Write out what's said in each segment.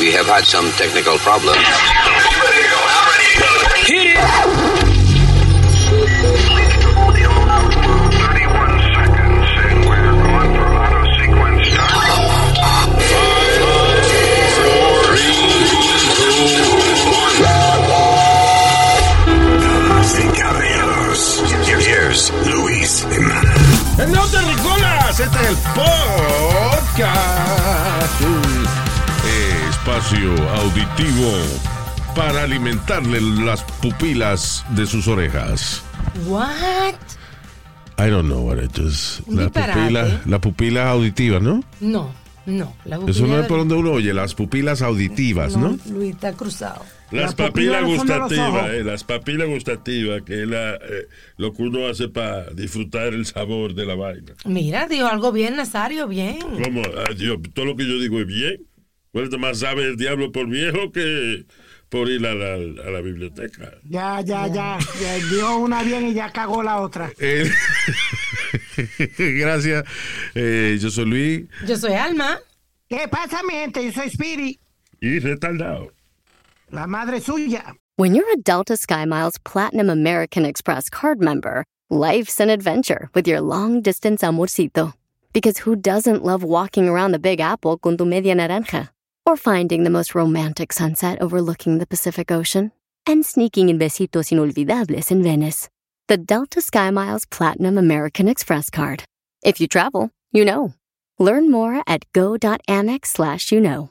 We have had some technical problems. Hit it! Damas y caballeros, here's Luis Jiménez. No te Nicolás, este es el podcast. Espacio auditivo para alimentarle las pupilas de sus orejas. What? I don't know what it is. La pupila, la pupila auditiva, ¿no? No, no. La Eso no es por donde uno oye, las pupilas auditivas, ¿no? Luis está cruzado. Las La papilas gustativas, eh, las papilas gustativas, que es la, eh, lo que uno hace para disfrutar el sabor de la vaina. Mira, dijo algo bien, Nazario, bien. ¿Cómo? Ah, Dios, todo lo que yo digo es bien. ¿Cuánto más sabe el diablo por viejo que por ir a la, a la biblioteca? Ya, ya, ya, ya. Dio una bien y ya cagó la otra. Eh, Gracias. Eh, yo soy Luis. Yo soy Alma. ¿Qué pasa, mi gente? Yo soy Speedy, Y retardado. la madre suya. When you're a Delta SkyMiles Platinum American Express card member, life's an adventure with your long distance amorcito. Because who doesn't love walking around the Big Apple con tu media naranja? Or finding the most romantic sunset overlooking the Pacific Ocean? And sneaking in besitos inolvidables in Venice. The Delta SkyMiles Platinum American Express card. If you travel, you know. Learn more at go.amex slash you know.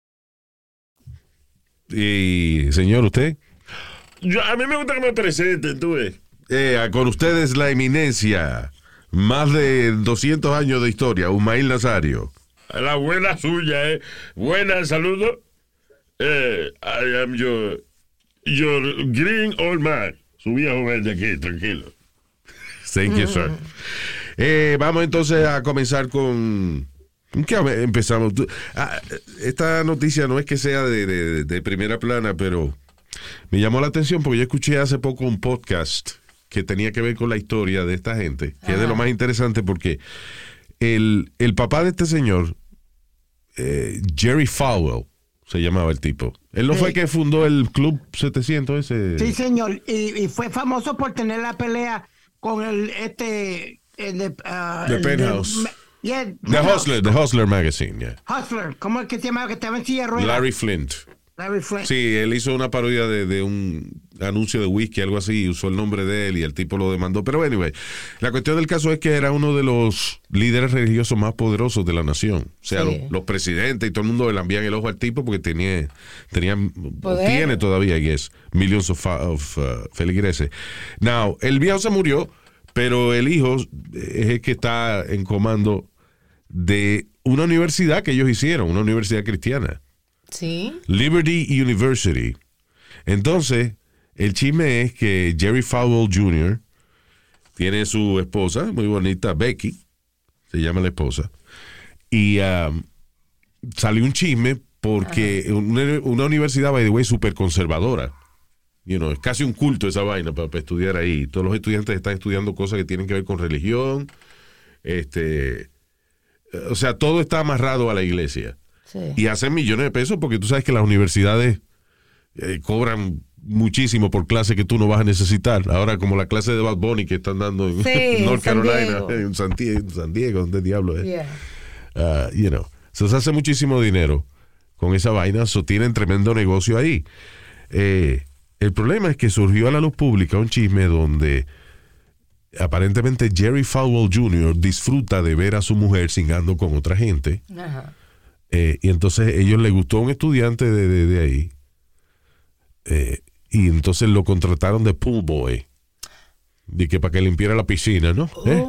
Y, señor, usted. Yo- a mí me gusta que me presenten, tú ves. Eh, con ustedes la eminencia. Más de 200 años de historia. Umail Nazario. La buena suya, ¿eh? Buena, saludo. Eh, I am your, your green old man. Su viejo verde aquí, tranquilo. Thank you, sir. Eh, vamos entonces a comenzar con. ¿Con ¿Qué empezamos? Ah, esta noticia no es que sea de, de- de primera plana, pero me llamó la atención porque yo escuché hace poco un podcast que tenía que ver con la historia de esta gente, que es de lo más interesante porque el, el papá de este señor, eh, Jerry Falwell, se llamaba el tipo. Él no fue el que fundó el Club 700 ese. Sí, señor. Y, y fue famoso por tener la pelea con el, este, el de... el de- Penthouse. Yeah, The. Hustler, The Hustler Magazine, yeah. Hustler. ¿Cómo es que se llama? Que estaba en silla de ruedas. Larry Flint. Larry Flint. Sí, él hizo una parodia de, de un anuncio de whisky, algo así, y usó el nombre de él y el tipo lo demandó. Pero anyway, la cuestión del caso es que era uno de los líderes religiosos más poderosos de la nación. O sea, Sí. los, los presidentes y todo el mundo le envían el ojo al tipo porque tenía, tenía tiene todavía, I guess, millions of, fa- of, uh, feligreses. Now, el viejo se murió, pero el hijo es el que está en comando de una universidad que ellos hicieron, una universidad cristiana. Sí. Liberty University. Entonces, el chisme es que Jerry Falwell Jr. tiene su esposa, muy bonita, Becky, se llama la esposa, y um, salió un chisme porque una, una universidad, by the way, súper conservadora. You know, es casi un culto esa vaina para, para estudiar ahí. Todos los estudiantes están estudiando cosas que tienen que ver con religión. Este, o sea, todo está amarrado a la iglesia Sí. y hacen millones de pesos porque tú sabes que las universidades eh, cobran muchísimo por clase que tú no vas a necesitar. Ahora, como la clase de Bad Bunny que están dando en Sí, North San Carolina, Diego. en San, en San Diego, ¿dónde diablo es? Yeah. Ah, you know. So, se hace muchísimo dinero con esa vaina, so, tienen tremendo negocio ahí. Eh, el problema es que surgió a la luz pública un chisme donde aparentemente Jerry Falwell Jr. disfruta de ver a su mujer singando con otra gente. Ajá. Eh, y entonces ellos le gustó un estudiante de, de- de ahí. Eh, y entonces lo contrataron de pool boy. De que para que limpiara la piscina, ¿no? ¿Eh?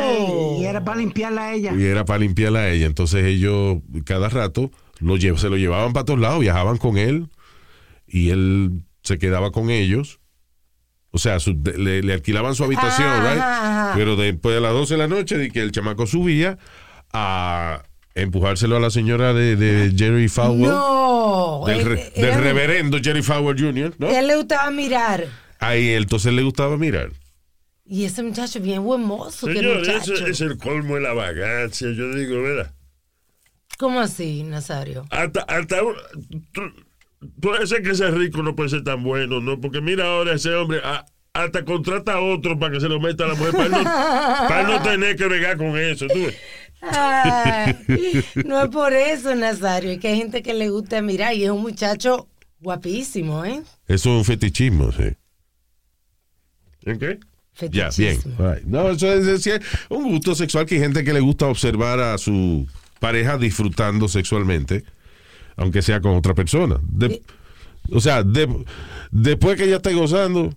Ey, Y era para limpiarla a ella. Y era para limpiarla a ella. Entonces ellos cada rato lo lle- se lo llevaban para todos lados, viajaban con él y él se quedaba con ellos. O sea, su- le, le alquilaban su habitación, Ajá, right? ajá, ajá. Pero después de las 12 de la noche, de que el chamaco subía a empujárselo a la señora de, de Jerry Falwell, No. del, re- él- del reverendo Jerry Falwell Jr., ¿no? él le gustaba mirar. Ahí entonces le gustaba mirar. Y ese muchacho bien buen mozo, que Señor, muchacho. ese es el colmo de la vagancia. Yo digo, ¿verdad? ¿Cómo así, Nazario? Hasta, hasta un- tú- puede ser que ese rico no puede ser tan bueno, ¿no? Porque mira ahora ese hombre a- hasta contrata a otro para que se lo meta a la mujer para no, para no tener que bregar con eso. ¿tú ves? Ay, no es por eso, Nazario. Es que hay gente que le gusta mirar y es un muchacho guapísimo, ¿eh? Eso es un fetichismo, sí. ¿En qué? Ya, bien. Right. No, eso es, es- es un gusto sexual que hay gente que le gusta observar a su pareja disfrutando sexualmente, aunque sea con otra persona. De- o sea, de- después que ella esté gozando,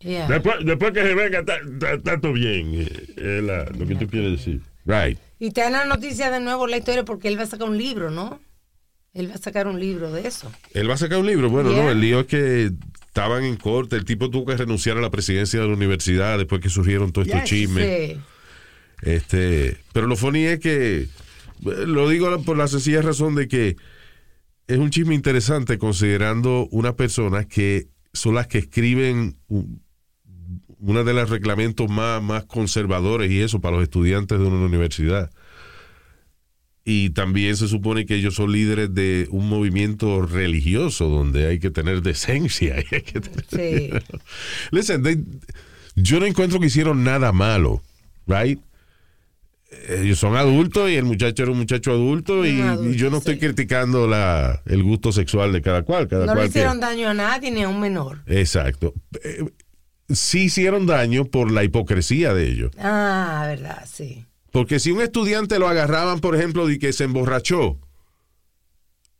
Yeah. Después, después que se venga, todo bien. eh, la- lo que tú quieres decir. right. Y te dan la noticia de nuevo la historia porque él va a sacar un libro, ¿no? Él va a sacar un libro de eso. Él va a sacar un libro. Bueno, Yeah. no, el lío es que estaban en corte. El tipo tuvo que renunciar a la presidencia de la universidad después que surgieron todos estos Yes. chismes. Sí. Este, pero lo funny es que eh, lo digo por la sencilla razón de que es un chisme interesante considerando una persona que son las que escriben un- una de los reglamentos más, más conservadores y eso para los estudiantes de una universidad. Y también se supone que ellos son líderes de un movimiento religioso donde hay que tener decencia. y hay que tener- Sí. Listen, they- yo no encuentro que hicieron nada malo, right? Ellos son adultos y el muchacho era un muchacho adulto y, Un adulto, y yo no estoy sí. criticando la, el gusto sexual de cada cual. Cada No cual le que- hicieron daño a nadie ni a un menor. Exacto. Eh, Sí hicieron daño por la hipocresía de ellos. Ah, verdad, sí. Porque si un estudiante lo agarraban, por ejemplo, de que se emborrachó,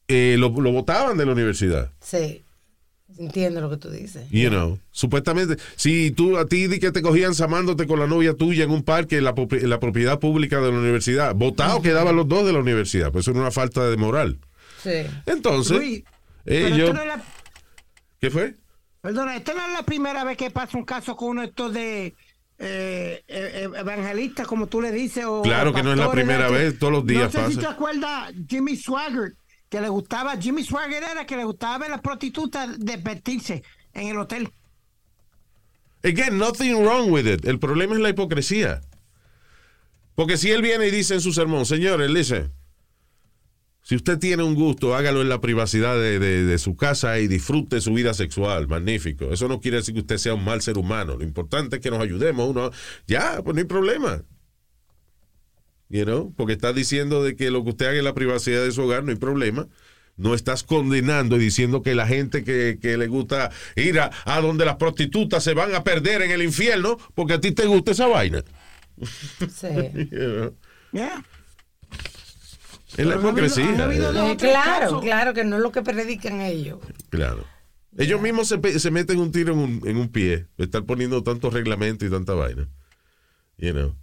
eh, lo, lo votaban de la universidad. Sí. Entiendo lo que tú dices. You know, supuestamente, si tú a ti di que te cogían samándote con la novia tuya en un parque en la, en la propiedad pública de la universidad, votados quedaban los dos de la universidad, pues eso era una falta de moral. Sí. Entonces, Luis, pero ellos, no la- ¿qué fue? Perdona, esta no es la primera vez que pasa un caso con uno de estos de eh, eh, eh, evangelistas, como tú le dices. O, Claro que no es la primera vez, todos los días No sé si pasa. te acuerdas Jimmy Swaggart, que le gustaba, Jimmy Swaggart era que le gustaba ver a las prostitutas desvestirse en el hotel. Again, nothing wrong with it. El problema es la hipocresía. Porque si él viene y dice en su sermón, señores, dice, si usted tiene un gusto, hágalo en la privacidad de- de su casa y disfrute su vida sexual. Magnífico. Eso no quiere decir que usted sea un mal ser humano. Lo importante es que nos ayudemos uno. Ya, pues no hay problema. You know? Porque estás diciendo de que lo que usted haga en la privacidad de su hogar no hay problema. No estás condenando y diciendo que la gente que, que le gusta ir a, a donde las prostitutas se van a perder en el infierno porque a ti te gusta esa vaina. Sí. You know? Yeah. Es la no hipocresía. eh. claro, claro que no es lo que predican ellos. Claro. Ellos mismos se, se meten un tiro en un, en un pie. Estar poniendo tantos reglamentos y tanta vaina. You know.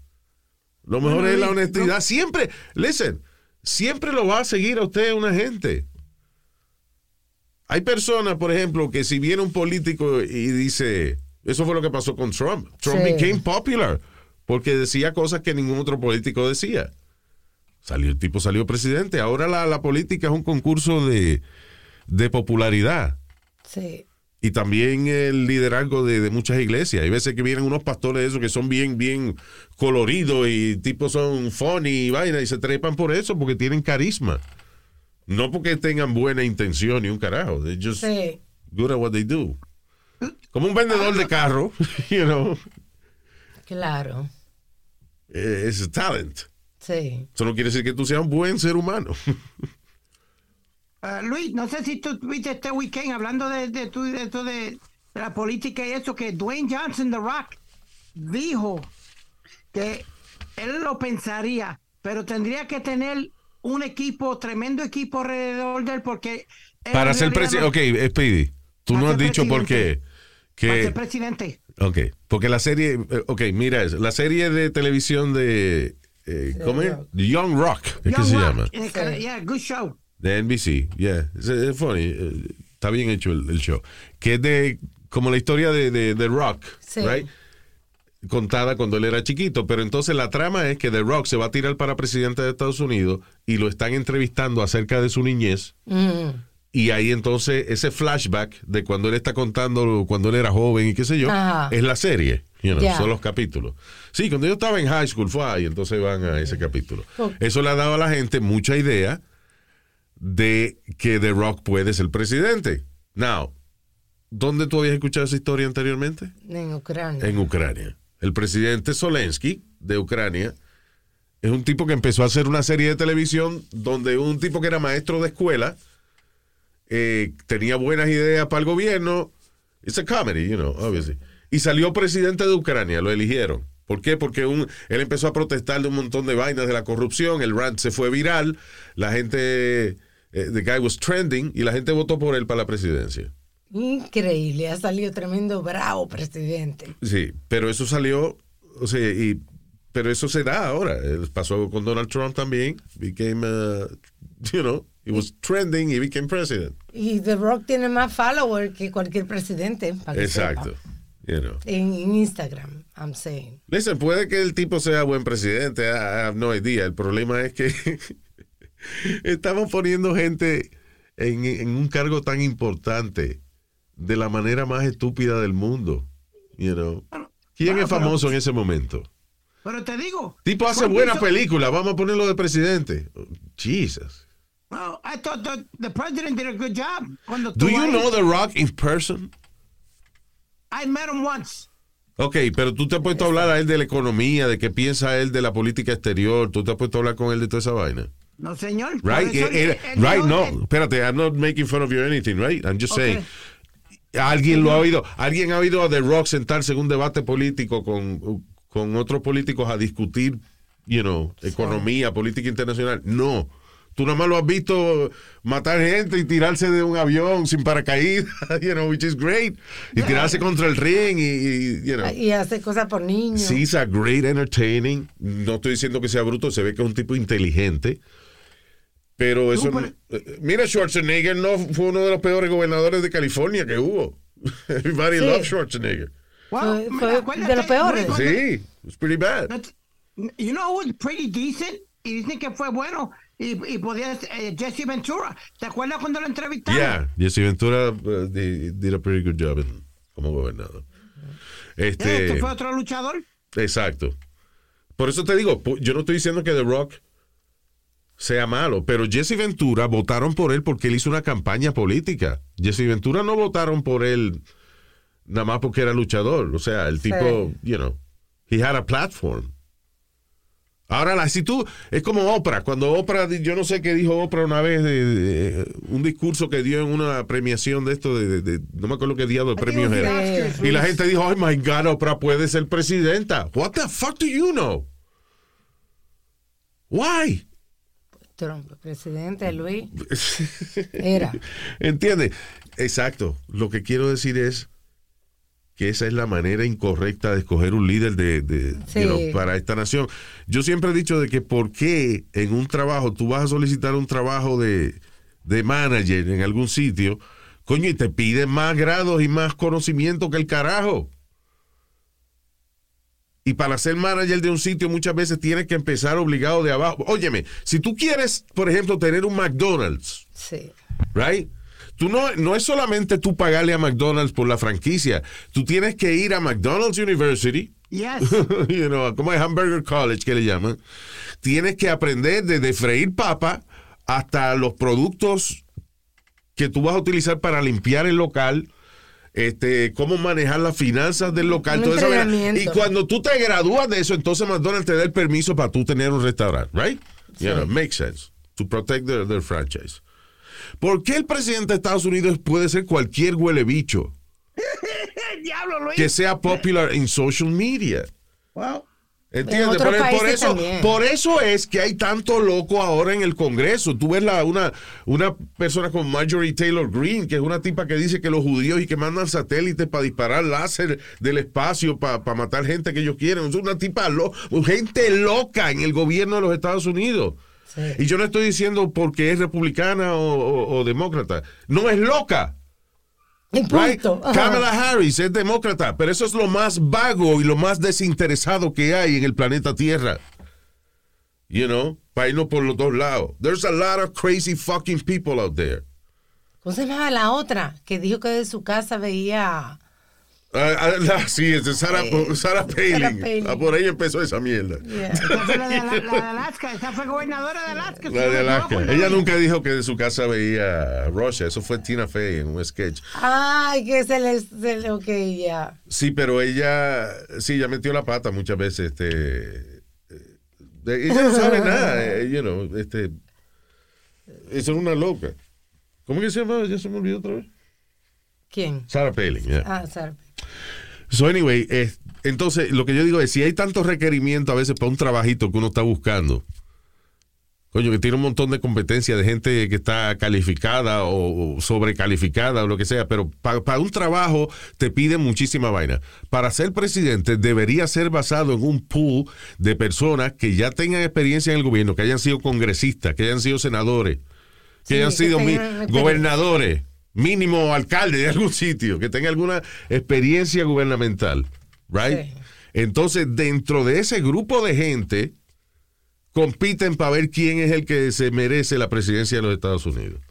Lo mejor Bueno, es la honestidad. Siempre, listen, siempre lo va a seguir a usted una gente. Hay personas, por ejemplo, que si viene un político y dice, eso fue lo que pasó con Trump. Trump Sí. became popular porque decía cosas que ningún otro político decía. Salió, el tipo salió presidente. Ahora la, la política es un concurso de, de popularidad Sí. Y también el liderazgo de, de muchas iglesias. Hay veces que vienen unos pastores esos que son bien, bien coloridos y tipos son funny y vaina y se trepan por eso porque tienen carisma. No porque tengan buena intención ni un carajo. They're just Sí. good at what they do. Como un vendedor de carro, you know, Claro. eh, es talent. Sí. Eso no quiere decir que tú seas un buen ser humano. Ah, Luis, no sé si tú viste este weekend hablando de, de, tu- de de, de la política y eso, que Dwayne Johnson, The Rock, dijo que él lo pensaría, pero tendría que tener un equipo, tremendo equipo alrededor de él, porque... Para ser presidente. Ok, Speedy, tú Para no has ser dicho por qué. presidente. no- para Que, ser presidente. Ok, porque la serie, eh, ok, mira eso, la serie de televisión de, eh, ¿cómo es? Young Rock, es que Young se Rock, llama. yeah, good show. De NBC, yeah. Es, es funny. eh, Está bien hecho el, el show. Que es de, como la historia de, de, de Rock, Sí. right? Contada cuando él era chiquito. Pero entonces la trama es que The Rock se va a tirar para presidente de Estados Unidos y lo están entrevistando acerca de su niñez. Mm. Y ahí entonces ese flashback de cuando él está contando cuando él era joven y qué sé yo, Ajá. es la serie. you know, Ya. Son los capítulos. Sí, cuando yo estaba en high school fue ahí, entonces van a ese capítulo. Eso le ha dado a la gente mucha idea de que The Rock puede ser presidente. Now, ¿dónde tú habías escuchado esa historia anteriormente? En Ucrania. En Ucrania. El presidente Zelensky de Ucrania es un tipo que empezó a hacer una serie de televisión donde un tipo que era maestro de escuela eh, tenía buenas ideas para el gobierno. It's a comedy, you know, obviously. Y salió presidente de Ucrania, lo eligieron. ¿Por qué? Porque un, él empezó a protestar de un montón de vainas de la corrupción, el rant se fue viral, la gente, the guy was trending y la gente votó por él para la presidencia. Increíble, ha salido tremendo bravo presidente. Sí, pero eso salió, o sea, y, pero eso se da ahora. Eh, Pasó con Donald Trump también. Became, uh, you know, he was trending y became president. Y The Rock tiene más followers que cualquier presidente. para Exacto. You know. En, en Instagram, I'm saying. Listen, puede que el tipo sea buen presidente, I I have no idea. El problema es que estamos poniendo gente en, en un cargo tan importante de la manera más estúpida del mundo. You know. ¿Quién bueno, es famoso en ese momento? Pero te digo. Tipo hace fue buena piso- película, vamos a ponerlo de presidente. Jesus. Well, I thought the, the president did a good job. Cuando Do you know The Rock in person? I met him once. Ok, pero tú te has puesto a hablar a él de la economía, de qué piensa él de la política exterior, tú te has puesto a hablar con él de toda esa vaina. No, señor. Right? Eh, eh, right, no, espérate, I'm not making fun of you or anything, right? I'm just saying. Alguien lo ha oído, alguien ha oído a The Rock sentarse en un debate político con, con otros políticos a discutir, you know, economía, política internacional. No. Tú nada más lo has visto matar gente y tirarse de un avión sin paracaídas, you know, which is great. Y tirarse contra el ring y, y, you know. Y hace cosas por niños. Sí, es a great entertaining. No estoy diciendo que sea bruto, se ve que es un tipo inteligente. Pero eso. Súper. eh, Mira, Schwarzenegger no fue uno de los peores gobernadores de California que hubo. Everybody Sí. loves Schwarzenegger. Well, Fue- fue de los peores. Sí, it's pretty bad. That's- You know who was pretty decent? Y dicen que fue bueno. Y, y podía eh, Jesse Ventura. ¿Te acuerdas cuando lo entrevistaron? Yeah, Jesse Ventura uh, did, did a pretty good job in- como gobernador. Este, Este fue otro luchador. Exacto. Por eso te digo, yo no estoy diciendo que The Rock sea malo, pero Jesse Ventura votaron por él porque él hizo una campaña política. Jesse Ventura no votaron por él nada más porque era luchador. O sea, el tipo, you know, he had a platform. Ahora, la actitud es como Oprah. Cuando Oprah, yo no sé qué dijo Oprah una vez, de, de- un discurso que dio en una premiación de esto, de, de- no me acuerdo qué diablo de premios era. Y la gente dijo, oh my God, Oprah puede ser presidenta. What the fuck do you know? Why? Trump, presidente Luis. Era. ¿Entiendes? Exacto. Lo que quiero decir es que esa es la manera incorrecta de escoger un líder de, de- Sí. you know, para esta nación. Yo siempre he dicho de que por qué en un trabajo, tú vas a solicitar un trabajo de, de manager en algún sitio, coño, y te piden más grados y más conocimiento que el carajo. Y para ser manager de un sitio muchas veces tienes que empezar obligado de abajo. Óyeme, si tú quieres, por ejemplo, tener un McDonald's, Sí. right? Tú no, no es solamente tú pagarle a McDonald's por la franquicia. Tú tienes que ir a McDonald's University, Yes. you know, como es Hamburger College que le llaman. Tienes que aprender desde freír papa hasta los productos que tú vas a utilizar para limpiar el local. Este, cómo manejar las finanzas del local, toda esa. Y cuando tú te gradúas de eso, entonces McDonald's te da el permiso para tú tener un restaurante, right? You know, makes sense. To protect their, their franchise. ¿Por qué el presidente de Estados Unidos puede ser cualquier huele bicho Diablo, Luis. que sea popular en social media? Well, ¿Entiendes? Por, por países eso, también. por eso es que hay tanto loco ahora en el Congreso. Tú ves la, una, una persona como Marjorie Taylor Greene, que es una tipa que dice que los judíos y que mandan satélites para disparar láser del espacio para matar gente que ellos quieren. Es una tipa lo, gente loca en el gobierno de los Estados Unidos. Sí. Y yo no estoy diciendo porque es republicana o, o- o demócrata. No es loca. Y punto. Kamala Harris es demócrata, pero eso es lo más vago y lo más desinteresado que hay en el planeta Tierra. You know, para irnos por los dos lados. There's a lot of crazy fucking people out there. ¿Cómo se llamaba la otra? Que dijo que de su casa veía. Ah, ah, la- sí, es de Sarah, Eh, Sarah Palin. Sarah Palin. Ah, por ahí empezó esa mierda. Yeah. La de, la- la de Alaska, esa fue gobernadora de Alaska. La de Alaska. no, Ella nunca dijo que de su casa veía a Russia. Eso fue Tina Fey en un sketch. Ay, que se les. Se le, ok, ya. Sí, pero ella, sí, ya metió la pata muchas veces. Este, eh, ella no sabe nada, eh, you know, este, es una loca. ¿Cómo que se llama? Ya se me olvidó otra vez. ¿Quién? Sarah Palin, yeah. Ah, Sarah. So anyway, eh, entonces lo que yo digo es, si hay tantos requerimientos a veces para un trabajito que uno está buscando, coño, que tiene un montón de competencia de gente que está calificada o, o sobrecalificada o lo que sea, pero para un trabajo te piden muchísima vaina. Para ser presidente debería ser basado en un pool de personas que ya tengan experiencia en el gobierno, que hayan sido congresistas, que hayan sido senadores, que Sí, hayan sido tengan gobernadores, mínimo alcalde de algún sitio, que tenga alguna experiencia gubernamental, right? Sí. Entonces, dentro de ese grupo de gente, compiten para ver quién es el que se merece la presidencia de los Estados Unidos.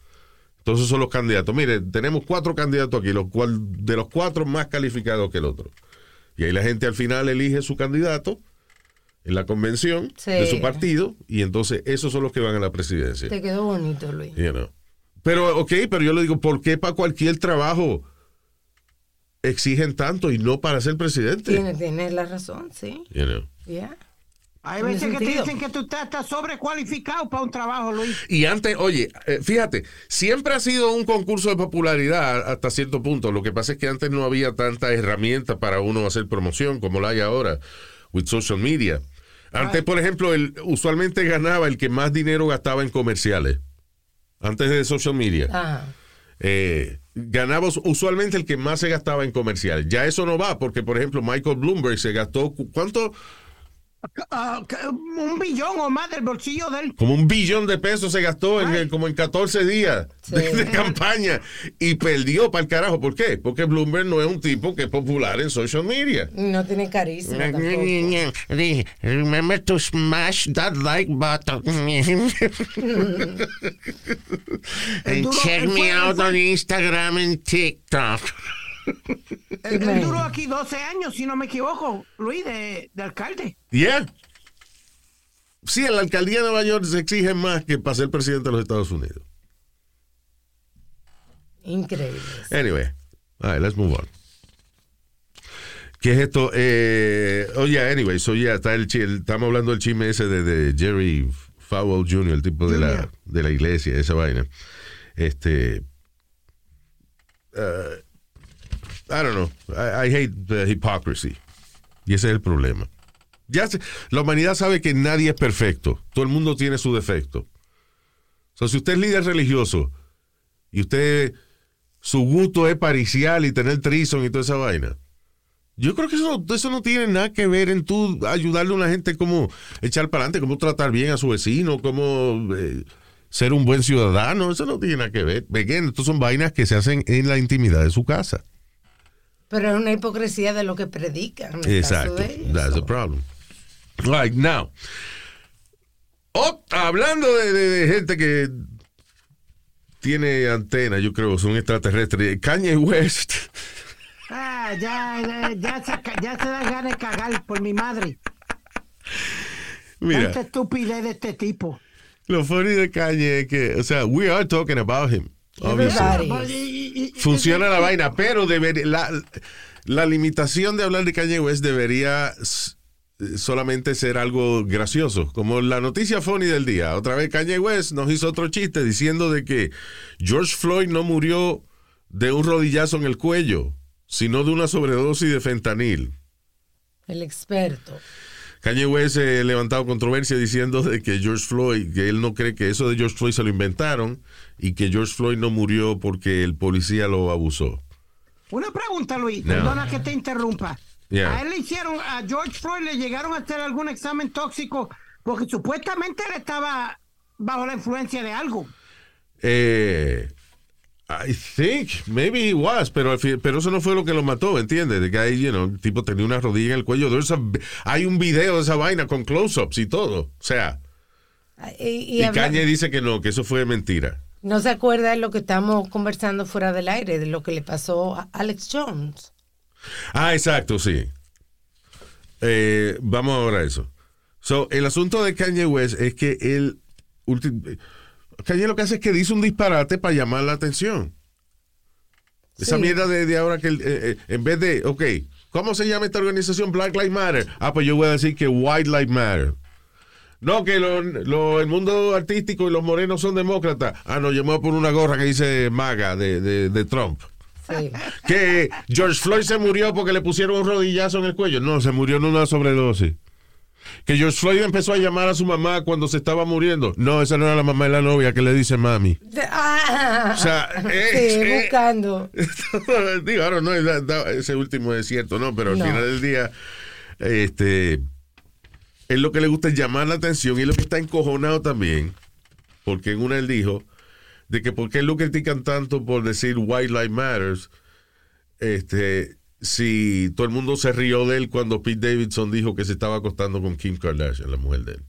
Entonces son los candidatos. Mire, tenemos cuatro candidatos aquí, los cual, de los cuatro más calificados que el otro. Y ahí la gente al final elige su candidato en la convención Sí. de su partido, y entonces esos son los que van a la presidencia. Te quedó bonito, Luis. You know. Pero, ok, pero yo le digo, ¿por qué para cualquier trabajo exigen tanto y no para ser presidente? Tienes, tienes la razón, sí. You know. Ya. Hay Tiene veces que te dicen que tú estás, estás sobrecualificado para un trabajo, Luis. Y antes, oye, eh, fíjate, siempre ha sido un concurso de popularidad hasta cierto punto. Lo que pasa es que antes no había tanta herramienta para uno hacer promoción como la hay ahora, with social media. Antes, por ejemplo, el, usualmente ganaba el que más dinero gastaba en comerciales. Antes de social media. Ajá. eh, ganaba usualmente el que más se gastaba en comerciales. Ya eso no va, porque por ejemplo Michael Bloomberg se gastó, cu- ¿cuánto? Que- un billón o más del bolsillo de él. Como un billón de pesos se gastó en, el- como en 14 días de, Sí. de campaña y perdió para el carajo. ¿Por qué? Porque Bloomberg no es un tipo que es popular en social media. No tiene carisma. Remember to smash that like button. Duro- check me out on Instagram and TikTok. Él, él duró aquí 12 años, si no me equivoco, Luis, de, de alcalde. Yeah. Sí, en la alcaldía de Nueva York se exige más que para ser presidente de los Estados Unidos. Increíble. Anyway, all right, let's move on. ¿Qué es esto? Eh, oh, yeah, anyway, so yeah, está el, el- estamos hablando del chisme ese de, de Jerry Falwell Jr., el tipo de la, de la iglesia, esa vaina. Este. uh, I don't know. I, hate the hypocrisy. Y ese es el problema. Ya se- la humanidad sabe que nadie es perfecto. Todo el mundo tiene su defecto. O sea, si usted es líder religioso y usted su gusto es paricial y tener trison y toda esa vaina. Yo creo que eso, no tiene nada que ver en tú ayudarle a una gente como echar para adelante, cómo tratar bien a su vecino, cómo eh, ser un buen ciudadano. Eso no tiene nada que ver. Again, estos son vainas que se hacen en la intimidad de su casa. Pero es una hipocresía de lo que predican. en el caso Exacto. ellos. That's the problem. Like now. Oh, hablando de, de- de gente que tiene antena, yo creo, son extraterrestres. Kanye West. Ah, ya, ya, ya se, ya se da ganas de cagar por mi madre. Mira, Tanta estupidez de este tipo. lo funny de Kanye es que, o sea, we are talking about him. Obviously. Everybody. Y- y- y- Funciona la vaina, pero debería, la, la limitación de hablar de Kanye West debería solamente ser algo gracioso, como la noticia funny del día. Otra vez Kanye West nos hizo otro chiste diciendo de que George Floyd no murió de un rodillazo en el cuello, sino de una sobredosis de fentanil. El experto. Kanye West ha levantado controversia diciendo de que George Floyd, que él no cree que eso de George Floyd se lo inventaron y que George Floyd no murió porque el policía lo abusó. Una pregunta, Luis. No. Perdona que te interrumpa. Yeah. A él le hicieron, a George Floyd le llegaron a hacer algún examen tóxico porque supuestamente él estaba bajo la influencia de algo. Eh, I think maybe he was, pero, pero eso no fue lo que lo mató, ¿entiendes? De que ahí, you know, el tipo tenía una rodilla en el cuello. A- hay un video de esa vaina con close-ups y todo. O sea, Y, y y, habla- Kanye dice que no, que eso fue mentira. no se acuerda de lo que estamos conversando fuera del aire, de lo que le pasó a Alex Jones. Ah, exacto, sí. Eh, vamos ahora a eso. So, el asunto de Kanye West es que él. Kanye lo que hace es que dice un disparate para llamar la atención. Esa mierda de, de ahora que eh, eh, en vez de, ok, ¿cómo se llama esta organización Black Lives Matter? Ah, pues yo voy a decir que White Lives Matter. No, que lo- lo- el mundo artístico y los morenos son demócratas. Ah, no, yo me voy a poner una gorra que dice MAGA de, de, de Trump. Sí. Que George Floyd se murió porque le pusieron un rodillazo en el cuello. No, se murió en una sobredosis. Que George Floyd empezó a llamar a su mamá cuando se estaba muriendo. No, esa no era la mamá de la novia que le dice mami. Ah, O sea, eh, sí, eh. buscando. Digo, ahora no, ese último es cierto, ¿no? Pero al No. final del día, este, él lo que le gusta es llamar la atención y lo que está encojonado también, porque en una él dijo, de que por qué lo critican tanto por decir White Lives Matters, este, si todo el mundo se rió de él cuando Pete Davidson dijo que se estaba acostando con Kim Kardashian, la mujer de él.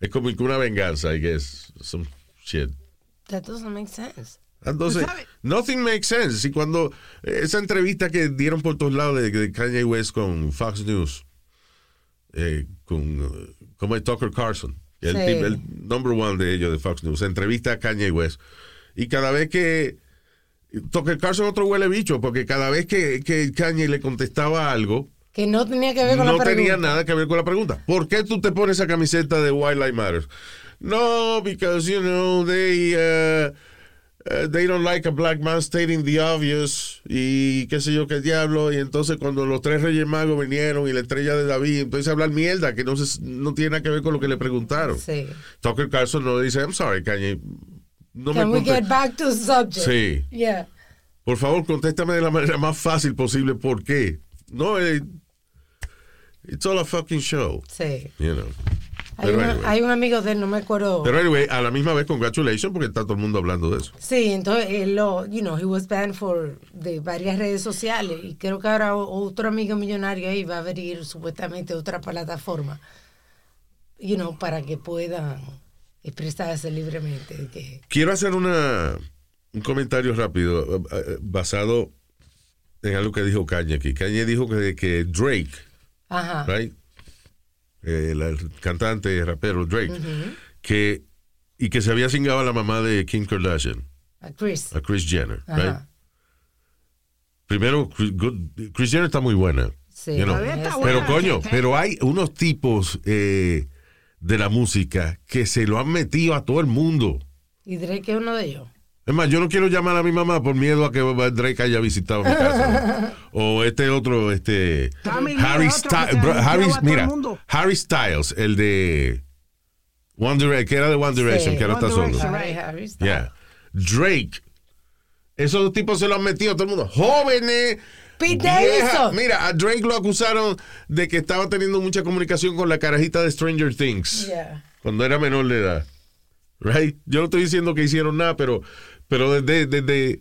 Es como una venganza, I guess, some shit. That doesn't make sense. Entonces, nothing makes sense. Y cuando esa entrevista que dieron por todos lados de, de Kanye West con Fox News, eh, con, eh, como es Tucker Carlson, el, Sí. tipo- el number one de ellos de Fox News, entrevista a Kanye West. Y cada vez que Tucker Carlson otro huele bicho, porque cada vez que, que Kanye le contestaba algo, Que no tenía que ver con no la pregunta. tenía nada que ver con la pregunta. ¿Por qué tú te pones esa camiseta de White Lives Matter? No, because, you know, they, uh, uh, they don't like a black man stating the obvious y qué sé yo qué diablo. Y entonces cuando los tres reyes magos vinieron y la estrella de David, entonces hablar mierda que no, se- no tiene nada que ver con lo que le preguntaron. Sí. Tucker Carlson no dice, I'm sorry, Kanye. No Can me we get back to the subject? Sí. Yeah. Por favor, contéstame de la manera más fácil posible. ¿Por qué? No, eh, it's all a fucking show. Sí. You know. Hay, una- anyway. hay un amigo de él, no me acuerdo. Pero anyway, a la misma vez, congratulations, porque está todo el mundo hablando de eso. Sí, entonces él lo, you know, he was banned for de varias redes sociales y creo que ahora otro amigo millonario ahí va a abrir supuestamente otra plataforma, you know, para que puedan expresarse libremente. de Que, Quiero hacer una, un comentario rápido eh, eh, basado en algo que dijo Kanye aquí. Kanye dijo que, que Drake, ajá. right? Eh, el, el cantante rapero Drake, que y que se había cingado a la mamá de Kim Kardashian, A Chris. a Kris Jenner, right? Primero, good- Kris Jenner está muy buena. Sí, you know. Está es- Pero buena. coño, pero hay unos tipos eh, de la música que se lo han metido a todo el mundo. Y Drake es uno de ellos. Es más, yo no quiero llamar a mi mamá por miedo a que Drake haya visitado mi casa. ¿no? O este otro, este Lee, Harry Styles, Harry, a todo el mira, mundo. Harry Styles, el de One Direction, que era de One Direction, Sí, que ahora está solo. Right. Yeah. Drake. Esos tipos se lo han metido a todo el mundo. Jóvenes. Pete. Davidson. Mira, a Drake lo acusaron de que estaba teniendo mucha comunicación con la carajita de Stranger Things Yeah. cuando era menor de edad. Right? Yo no estoy diciendo que hicieron nada, pero, pero desde, desde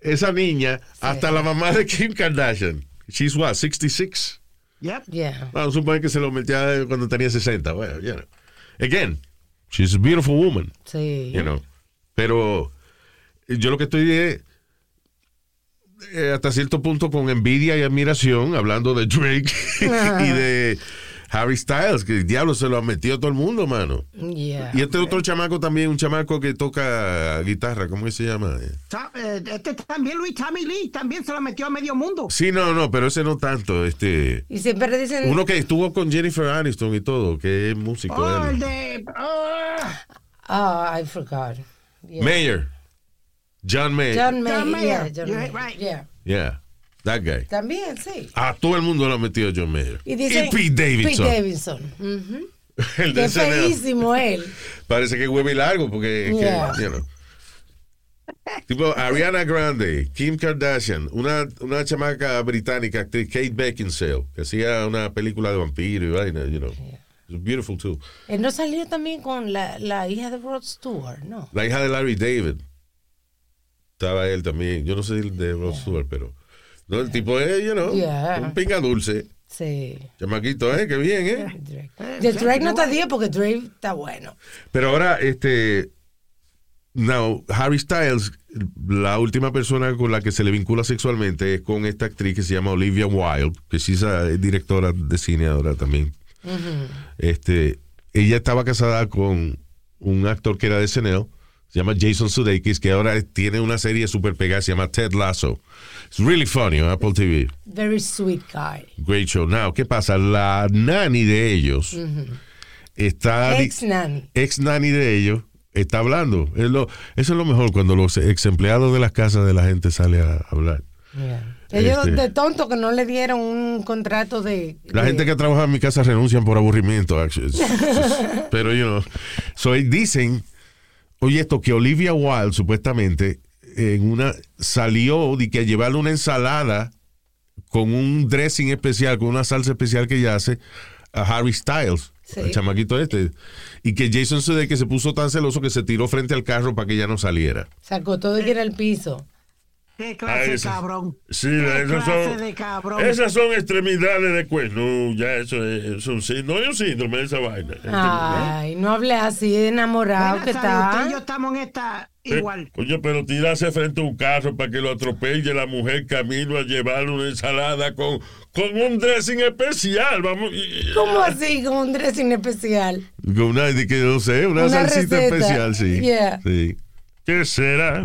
esa niña hasta la mamá de Kim Kardashian. She's what, 66? Yep. Yeah. Vamos a suponer que se lo metía cuando tenía 60. Bueno, you know. Again, she's a beautiful woman, Sí. you know. Pero yo lo que estoy es, eh, hasta cierto punto con envidia y admiración, hablando de Drake y de Harry Styles, que el diablo se lo ha metido a todo el mundo, mano. Yeah. Y este otro chamaco también, un chamaco que toca guitarra, ¿cómo que se llama? Ta- eh, Este también, Luis Tommy Lee, también se lo metió a medio mundo. Sí, no, no, pero ese no tanto. Este, Y siempre dicen. uno que estuvo con Jennifer Aniston y todo, que es músico. Oh, el de. ah, Ah, I forgot. Yeah. Mayer. John Mayer. John Mayer. John Mayer. Yeah, John Mayer. right. Yeah. Yeah, that guy. También, sí. A todo el mundo lo ha metido John Mayer. Y, dicen, Pete Davidson. Pete Davidson. Ujú. El de Qué SNL. feísimo él. Parece que hueve largo porque, que, Yeah. you know. Tipo Ariana Grande, Kim Kardashian, una, una chamaca británica, actriz, Kate Beckinsale, que hacía una película de vampiro y vaina, you know. It's beautiful too. Él no salió también con la, la hija de Rod Stewart, ¿no? La hija de Larry David. Estaba él también. Yo no sé de Rod Stewart, pero. No, el tipo es, you know, Yeah. un pinga dulce. Sí. Chamaquito, ¿eh? Qué bien, ¿eh? Drake. De Drake no te digo porque Drake está bueno. Pero ahora, este. Now, Harry Styles, la última persona con la que se le vincula sexualmente es con esta actriz que se llama Olivia Wilde, que sí es directora de cine ahora también. Este, ella estaba casada con un actor que era de SNL, se llama Jason Sudeikis, que ahora tiene una serie súper pegada, se llama Ted Lasso. It's really funny on Apple TV. Very sweet guy. Great show. Now, ¿qué pasa? La nanny de ellos está... Ex nanny. ex nanny de ellos está hablando. Es lo- eso es lo mejor cuando los ex empleados de las casas de la gente sale a hablar. Ellos Este- de tonto que no le dieron un contrato de... La de- gente que trabaja en mi casa renuncian por aburrimiento, actually. Pero, you know. So, dicen, oye, esto que Olivia Wilde supuestamente en una salió de que a llevarle una ensalada con un dressing especial, con una salsa especial que ella hace a Harry Styles, Sí. el chamaquito este. Y que Jason Sudeikis se puso tan celoso que se tiró frente al carro para que ella no saliera. Sacó todo y en el piso. Qué clase de ese- cabrón. Sí, Qué esas clase son, de cabrón. esas son extremidades de cuerno. Ya eso es, es un sí- no es un síndrome esa vaina. Ay, no hable así, enamorado Mira, que Sally, usted y yo está. estamos en esta Eh, igual. Oye, pero tirarse frente a un carro para que lo atropelle la mujer camino a llevarle una ensalada con, con un dressing especial. Vamos. ¿Cómo así con un dressing especial? Con una, de que no sé, una, Una salsita receta. especial, sí. Yeah. Sí. ¿Qué será?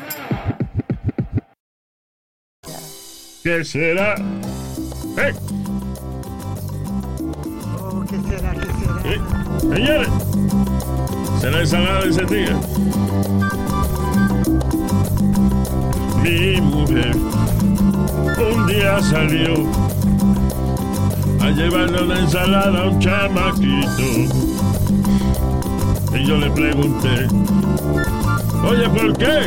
¿Qué será? ¡Eh! Oh, ¿Qué será? ¿Qué será? eh, Señores, será ensalada de ese día. Mi mujer un día salió a llevarle una ensalada a un chamaquito. Y yo le pregunté, oye, ¿por qué?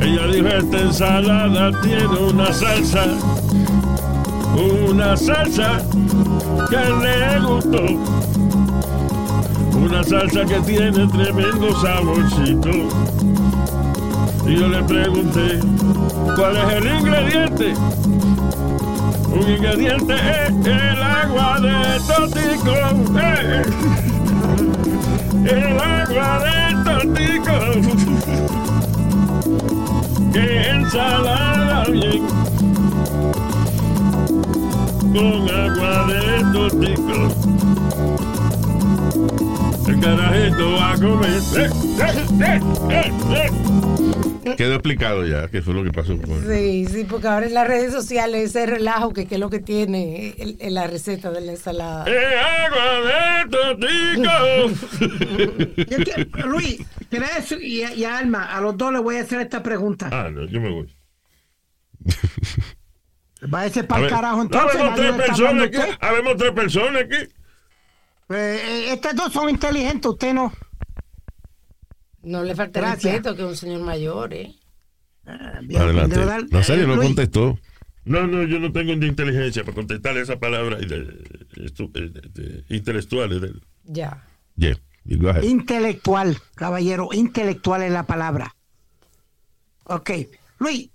Ella dijo, esta ensalada tiene una salsa, una salsa que le gustó. Una salsa que tiene tremendo saborcito. Y yo le pregunté, ¿cuál es el ingrediente? Un ingrediente es el agua de totico. ¡eh! El agua de totico. Que ensalada bien. Con agua de totico. El carajito a comer. ¡Eh, eh, eh, eh, eh! Quedó explicado ya qué fue lo que pasó con Sí, sí, porque ahora en las redes sociales ese relajo que, que es lo que tiene el- el- la receta de la ensalada. ¡El agua de totico! Yo Luis, ¿crees? Y, y Alma, a los dos les voy a hacer esta pregunta. ah, no, yo me voy. Va a ser A para el carajo entonces. habemos tres personas aquí. Habemos tres personas aquí. Eh, eh, estas dos son inteligentes, usted no. No le falta Gracias. respeto que es un señor mayor, ¿eh? Bien, Adelante. eh, no Luis, contestó. No, no, yo no tengo ni inteligencia para contestar esa palabra de, estu- de- de- intelectuales. de- Ya. Yeah, you go ahead. Intelectual, caballero, intelectual es la palabra. Ok. Luis,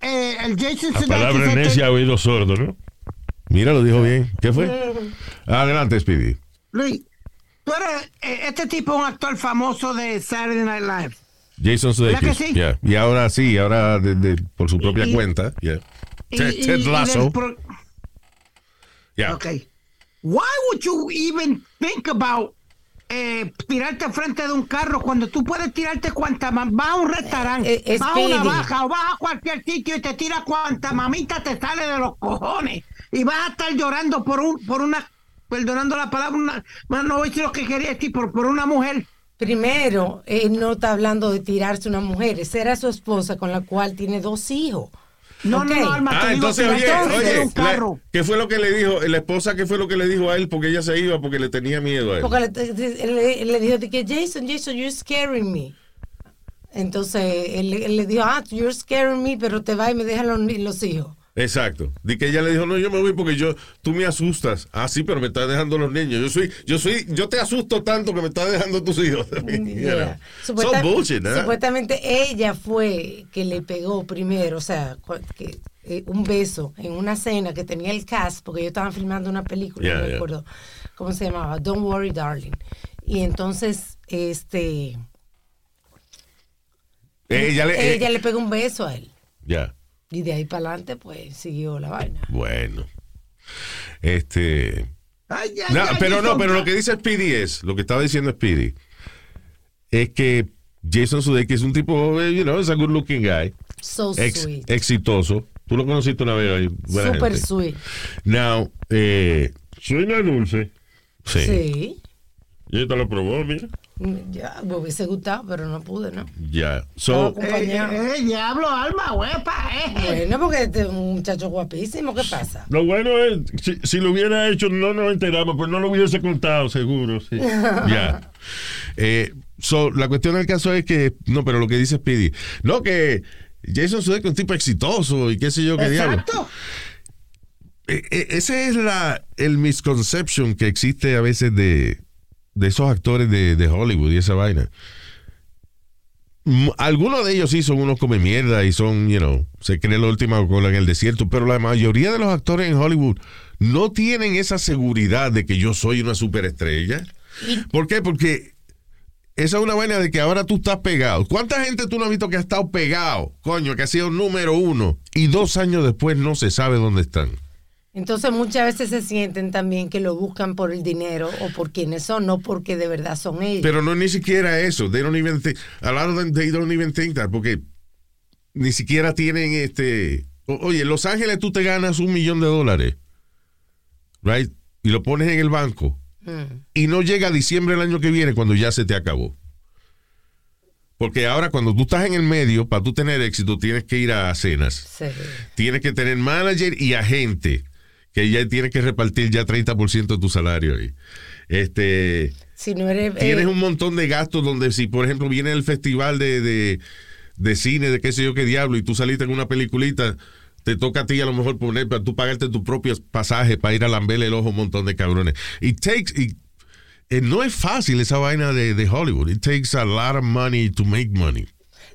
eh, el Jason La palabra necia oído sordo, ¿no? Mira, lo dijo bien. ¿Qué fue? Adelante, Speedy. Luis, tú eres, eh, este tipo es un actor famoso de Saturday Night Live. Jason ¿Verdad Sudeikis. que sí? Yeah. Y ahora sí, ahora de- de- por su propia Y- cuenta. Yeah. Y- Ted, y- Lasso. pro- Yeah. Ok. Why would you even think about eh, tirarte frente de un carro cuando tú puedes tirarte cuanta vas a un restaurante, Eh, eh, vas a una baja o vas a cualquier sitio y te tiras cuanta mamita te sale de los cojones y vas a estar llorando por un por una perdonando la palabra una, bueno, no voy a decir lo que quería decir por, por una mujer Primero, él no está hablando de tirarse una mujer, esa era su esposa con la cual tiene dos hijos. no Ok. no no Alma, te Ah, digo, entonces, oye, oye, un carro. la- ¿qué fue lo que le dijo? La esposa, ¿qué fue lo que le dijo a él? Porque ella se iba porque le tenía miedo a él. Porque le, él, le- dijo de que Jason, Jason, you're scaring me. Entonces él, le- él le dijo, ah, you're scaring me, pero te vas y me dejan los, los hijos. Exacto. Di que ella le dijo, no, yo me voy porque yo, tú me asustas. Ah, sí, pero me estás dejando los niños. Yo soy, yo soy, yo te asusto tanto que me estás dejando tus hijos. Yeah. So Supuesta- bullshit, ¿eh? Supuestamente ella fue que le pegó primero, o sea, que, eh, un beso en una cena que tenía el cast, porque ellos estaban filmando una película, Yeah, no yeah. recuerdo cómo se llamaba, Don't Worry Darling. Y entonces, este, Ella le, ella eh, le pegó un beso a él. ya. Y de ahí para adelante, pues, siguió la vaina. Bueno. Este. Ay, ay, No, ay, pero no, pero lo que dice Speedy es, lo que estaba diciendo Speedy, es que Jason Sudeikis es un tipo, you know, es a good looking guy, So ex- sweet. exitoso. Tú lo conociste una vez Super gente. sweet. Now, eh, Suena dulce. sí. Sí. Y te lo probó, mira. Ya, me hubiese gustado, pero no pude, ¿no? Ya. So, eh, eh, eh, diablo Alma huepa eh Bueno, porque este es un muchacho guapísimo, ¿qué pasa? Lo bueno es, si, si lo hubiera hecho, no nos enteramos, pues no lo hubiese contado, seguro. Sí. ya. Eh, so, la cuestión del caso es que, no, pero lo que dice Speedy, no, que Jason Sudeikis es un tipo exitoso y qué sé yo qué diablo. exacto eh, ese es la, el misconception que existe a veces de, de esos actores de, de Hollywood y esa vaina. Algunos de ellos sí son unos come mierda y son, you know, se creen la última cola en el desierto, pero la mayoría de los actores en Hollywood no tienen esa seguridad de que yo soy una superestrella. ¿Por qué? Porque esa es una vaina de que ahora tú estás pegado. ¿Cuánta gente tú no has visto que ha estado pegado? Coño, que ha sido número uno y dos años después no se sabe dónde están. Entonces muchas veces se sienten también que lo buscan por el dinero o por quienes son, no porque de verdad son ellos. Pero no es ni siquiera eso. They don't even think, a lot of them, they don't even think that, porque ni siquiera tienen este. o- Oye, en Los Ángeles tú te ganas un millón de dólares, right? Y lo pones en el banco. Mm. Y no llega a diciembre del año que viene cuando ya se te acabó. Porque ahora cuando tú estás en el medio, para tú tener éxito, tienes que ir a cenas. Sí. Tienes que tener manager y agente, que ya tienes que repartir ya 30% de tu salario ahí. Este, Si no eres... tienes eh, un montón de gastos donde si, por ejemplo, viene el festival de, de, de cine, de qué sé yo qué diablo, y tú saliste en una peliculita, te toca a ti a lo mejor poner, para tú pagarte tus propios pasajes para ir a lamberle el ojo a un montón de cabrones. It takes, it- eh, no es fácil esa vaina de, de Hollywood. It takes a lot of money to make money.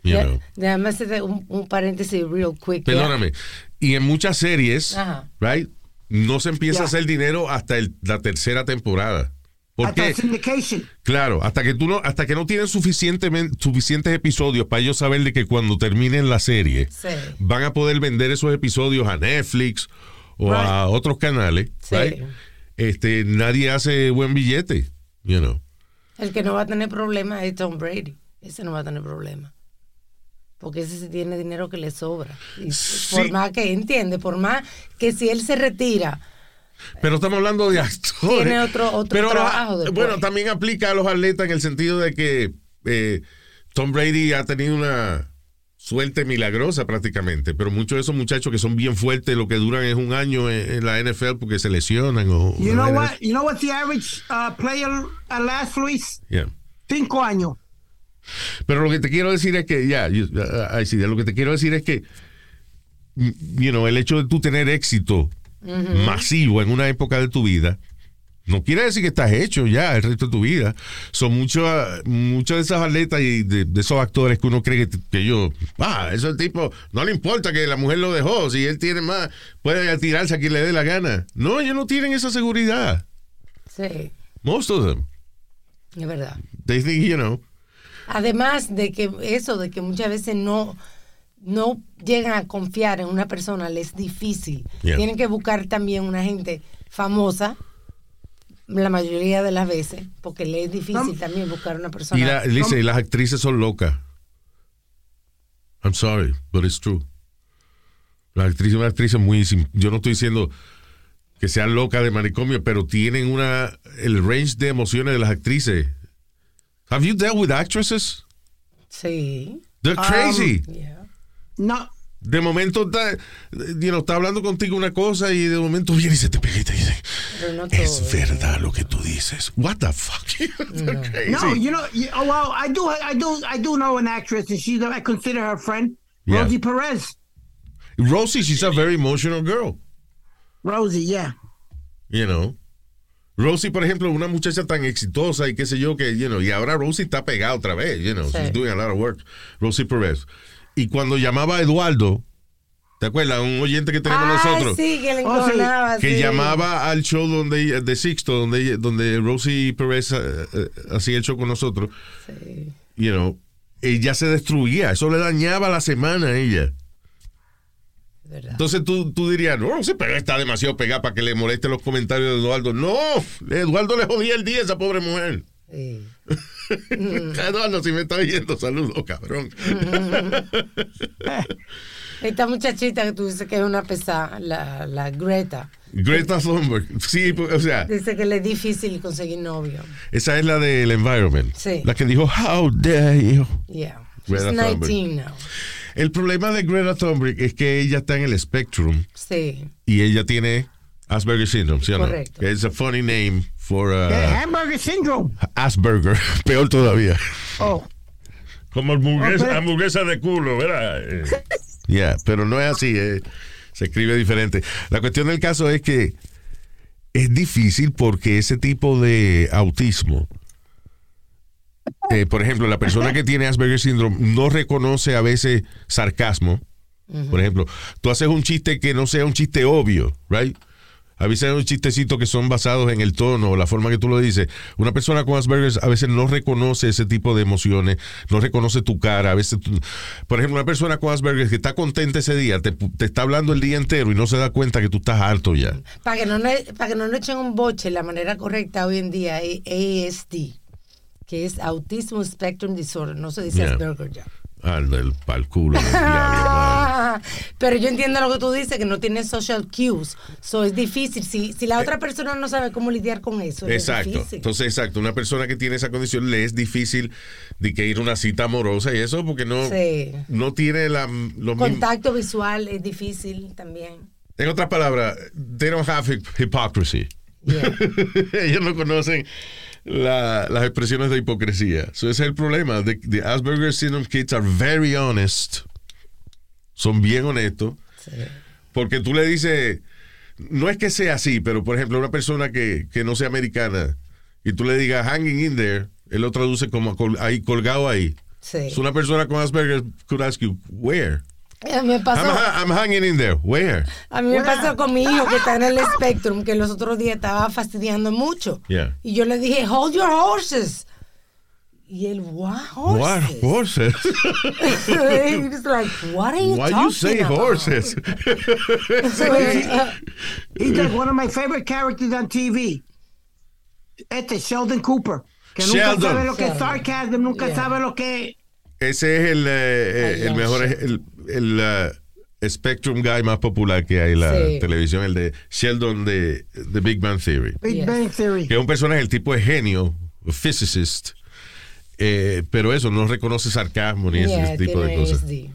you ya- know. Déjame hacer un, un paréntesis real quick. Perdóname. Y en muchas series, right, no se empieza a hacer dinero hasta el- la tercera temporada. ¿Por hasta qué? el syndication Claro, hasta que tú no, hasta que no suficientemente, suficientes episodios para ellos saber de que cuando terminen la serie Sí. van a poder vender esos episodios a Netflix o a otros canales, Sí. right? Este, nadie hace buen billete, you know. El que no va a tener problema es Tom Brady. Ese no va a tener problema. Porque ese sí tiene dinero que le sobra. Y Sí. Por más que entiende, por más que si él se retira, Pero estamos hablando de actores. Tiene otro- otro Pero trabajo después. bueno, también aplica a los atletas en el sentido de que eh, Tom Brady ha tenido una suerte milagrosa prácticamente, pero muchos de esos muchachos que son bien fuertes lo que duran es un año en, en la NFL porque se lesionan o you know what de- you know what the average uh, player uh, last Luis Yeah. cinco años Pero lo que te quiero decir es que, ya, ah, that. lo que te quiero decir es que, you know, el hecho de tú tener éxito masivo en una época de tu vida, no quiere decir que estás hecho ya el resto de tu vida. Son muchas muchas de esas atletas y de, de esos actores que uno cree que, que yo, ah, eso el tipo, no le importa que la mujer lo dejó, si él tiene más, puede tirarse a quien le dé la gana. No, ellos no tienen esa seguridad. Sí, Most of them. es verdad. They think, you know. Además de que eso, de que muchas veces no, no llegan a confiar en una persona, les es difícil. Yeah. Tienen que buscar también una gente famosa, la mayoría de las veces, porque le es difícil también buscar una persona. Y la, dice, las actrices son locas. I'm sorry, but it's true. Las actrices son actrices muy... Yo no estoy diciendo que sean locas de manicomio, pero tienen una... El range de emociones de las actrices. Have you dealt with actresses? Sí. They're um, crazy. Yeah. No, De momento está, you know, está hablando contigo una cosa y de momento viene y se te pega y te dice, Pero no todo. es verdad ¿eh? lo que tú dices. What the fuck? They're crazy. no, you know, you, oh, well, I do, I do, I do know an actress, and she's, I consider her friend, Yeah. Rosie Perez. Rosie, she's a very emotional girl. Rosie, yeah. You know. Rosie, por ejemplo, una muchacha tan exitosa y qué sé yo que, you know, y ahora Rosie está pegada otra vez, you know, Sí. she's doing a lot of work. Rosie Perez. Y cuando llamaba a Eduardo, ¿te acuerdas? Un oyente que tenemos Ay, nosotros. sí, que le Oh, sí. que sí. llamaba al show donde de Sixto, donde, donde Rosie Perez eh, hacía el show con nosotros, Sí. you know, ella se destruía, eso le dañaba la semana a ella. Verdad. Entonces tú, tú dirías, no, Rosie Perez está demasiado pegada para que le moleste los comentarios de Eduardo. No, Eduardo le jodía el día a esa pobre mujer. Sí. Eduardo, si me está oyendo, saludos, cabrón. Esta muchachita que tú dices que es una pesada, la, la Greta, Greta Thunberg, sí, pues, o sea, dice que le es difícil conseguir novio. esa es la del environment. Sí. La que dijo, how dare you. Yeah. She's Greta 19 now. El problema de Greta Thunberg es que ella está en el spectrum Sí. y ella tiene Asperger syndrome, ¿sí o no? Correcto. Es a funny name for uh, hamburger syndrome. Asperger, peor todavía. Oh, Como hamburguesa, hamburguesa de culo, ¿verdad? Eh, Ya, pero no es así, eh, se escribe diferente. La cuestión del caso es que es difícil porque ese tipo de autismo, eh, por ejemplo, la persona que tiene Asperger syndrome no reconoce a veces sarcasmo. Por ejemplo, tú haces un chiste que no sea un chiste obvio, right? A veces hay un chistecito que son basados en el tono o la forma que tú lo dices. Una persona con Asperger a veces no reconoce ese tipo de emociones, no reconoce tu cara. A veces, tú- por ejemplo, una persona con Asperger que está contenta ese día, te, te está hablando el día entero y no se da cuenta que tú estás harto ya. Para que no para que no le echen un boche, la manera correcta hoy en día es ASD, que es Autism Spectrum Disorder. No se dice Yeah. Asperger ya. Al del pal culo del diablo, man. Pero yo entiendo lo que tú dices, que no tiene social cues. So es difícil. Si, si la otra persona no sabe cómo lidiar con eso, es Exacto. difícil. Entonces, exacto. Una persona que tiene esa condición le es difícil de que ir a una cita amorosa y eso porque no, Sí. no tiene la, los mismos. Contacto visual es difícil también. En otras palabras, they don't have hypocrisy. Yeah. Ellos no conocen la- las expresiones de hipocresía. So, ese es el problema. The, the Asperger syndrome kids are very honest. Son bien honestos. Porque tú le dices, no es que sea así, pero por ejemplo, una persona que, que no sea americana y tú le digas hanging in there, él lo traduce como col- ahí, colgado ahí. Sí. So, una persona con Asperger could ask you, where? A mí me pasó, I'm, I'm hanging in there. Where? a mí me pasó con mi hijo que está en el Spectrum, que los otros días estaba fastidiando mucho. Yeah. Y yo le dije, hold your horses. Y él, what What horses? horses? He was like, what are you Why talking you say about? horses? He's like one of my favorite characters on TV. Este, Sheldon Cooper. Que nunca Sheldon. sabe lo que es sarcasm, nunca Yeah. sabe lo que Ese es el, eh, eh, el mejor, el, el, eh, Spectrum Guy más popular que hay en la Sí. televisión, el de Sheldon de The Big Bang Theory. Big Yes. Bang Theory. Que es un personaje, el tipo es genio, physicist, eh, pero eso, no reconoce sarcasmo ni yeah, ese tipo de cosas. ASD.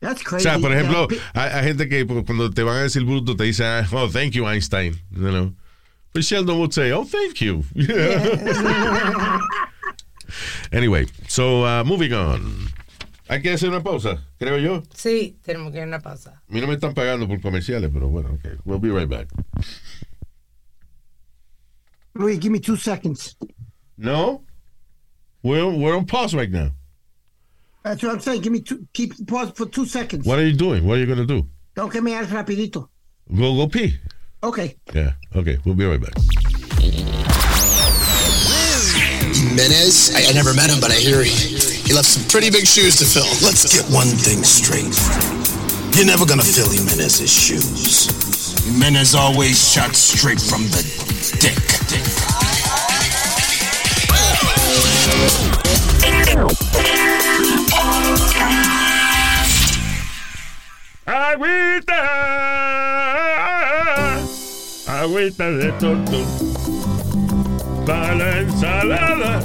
That's O crazy. sea, por ejemplo, Yeah. hay, hay gente que pues, cuando te van a decir bruto te dice, ah, oh, thank you, Einstein. You know? But Sheldon would say, oh, thank you. anyway, so uh, moving on. Hay que hacer una pausa, creo yo. Sí, tenemos que ir a una pausa. A mí no me están pagando por comerciales, pero bueno, ok. We'll be right back. Luis, give me two seconds. No. We're, we're on pause right now. That's what I'm saying. Give me two. Keep pause for two seconds. What are you doing? What are you going to do? Tengo que mirar rapidito. Go, go pee. Okay. Yeah. Okay. We'll be right back. Jimenez? I, I never met him, but I hear he, he left some pretty big shoes to fill. Let's get one thing straight. You're never gonna fill Jimenez's shoes. Jimenez always shot straight from the dick. Agüita, agüita de tonto para la ensalada.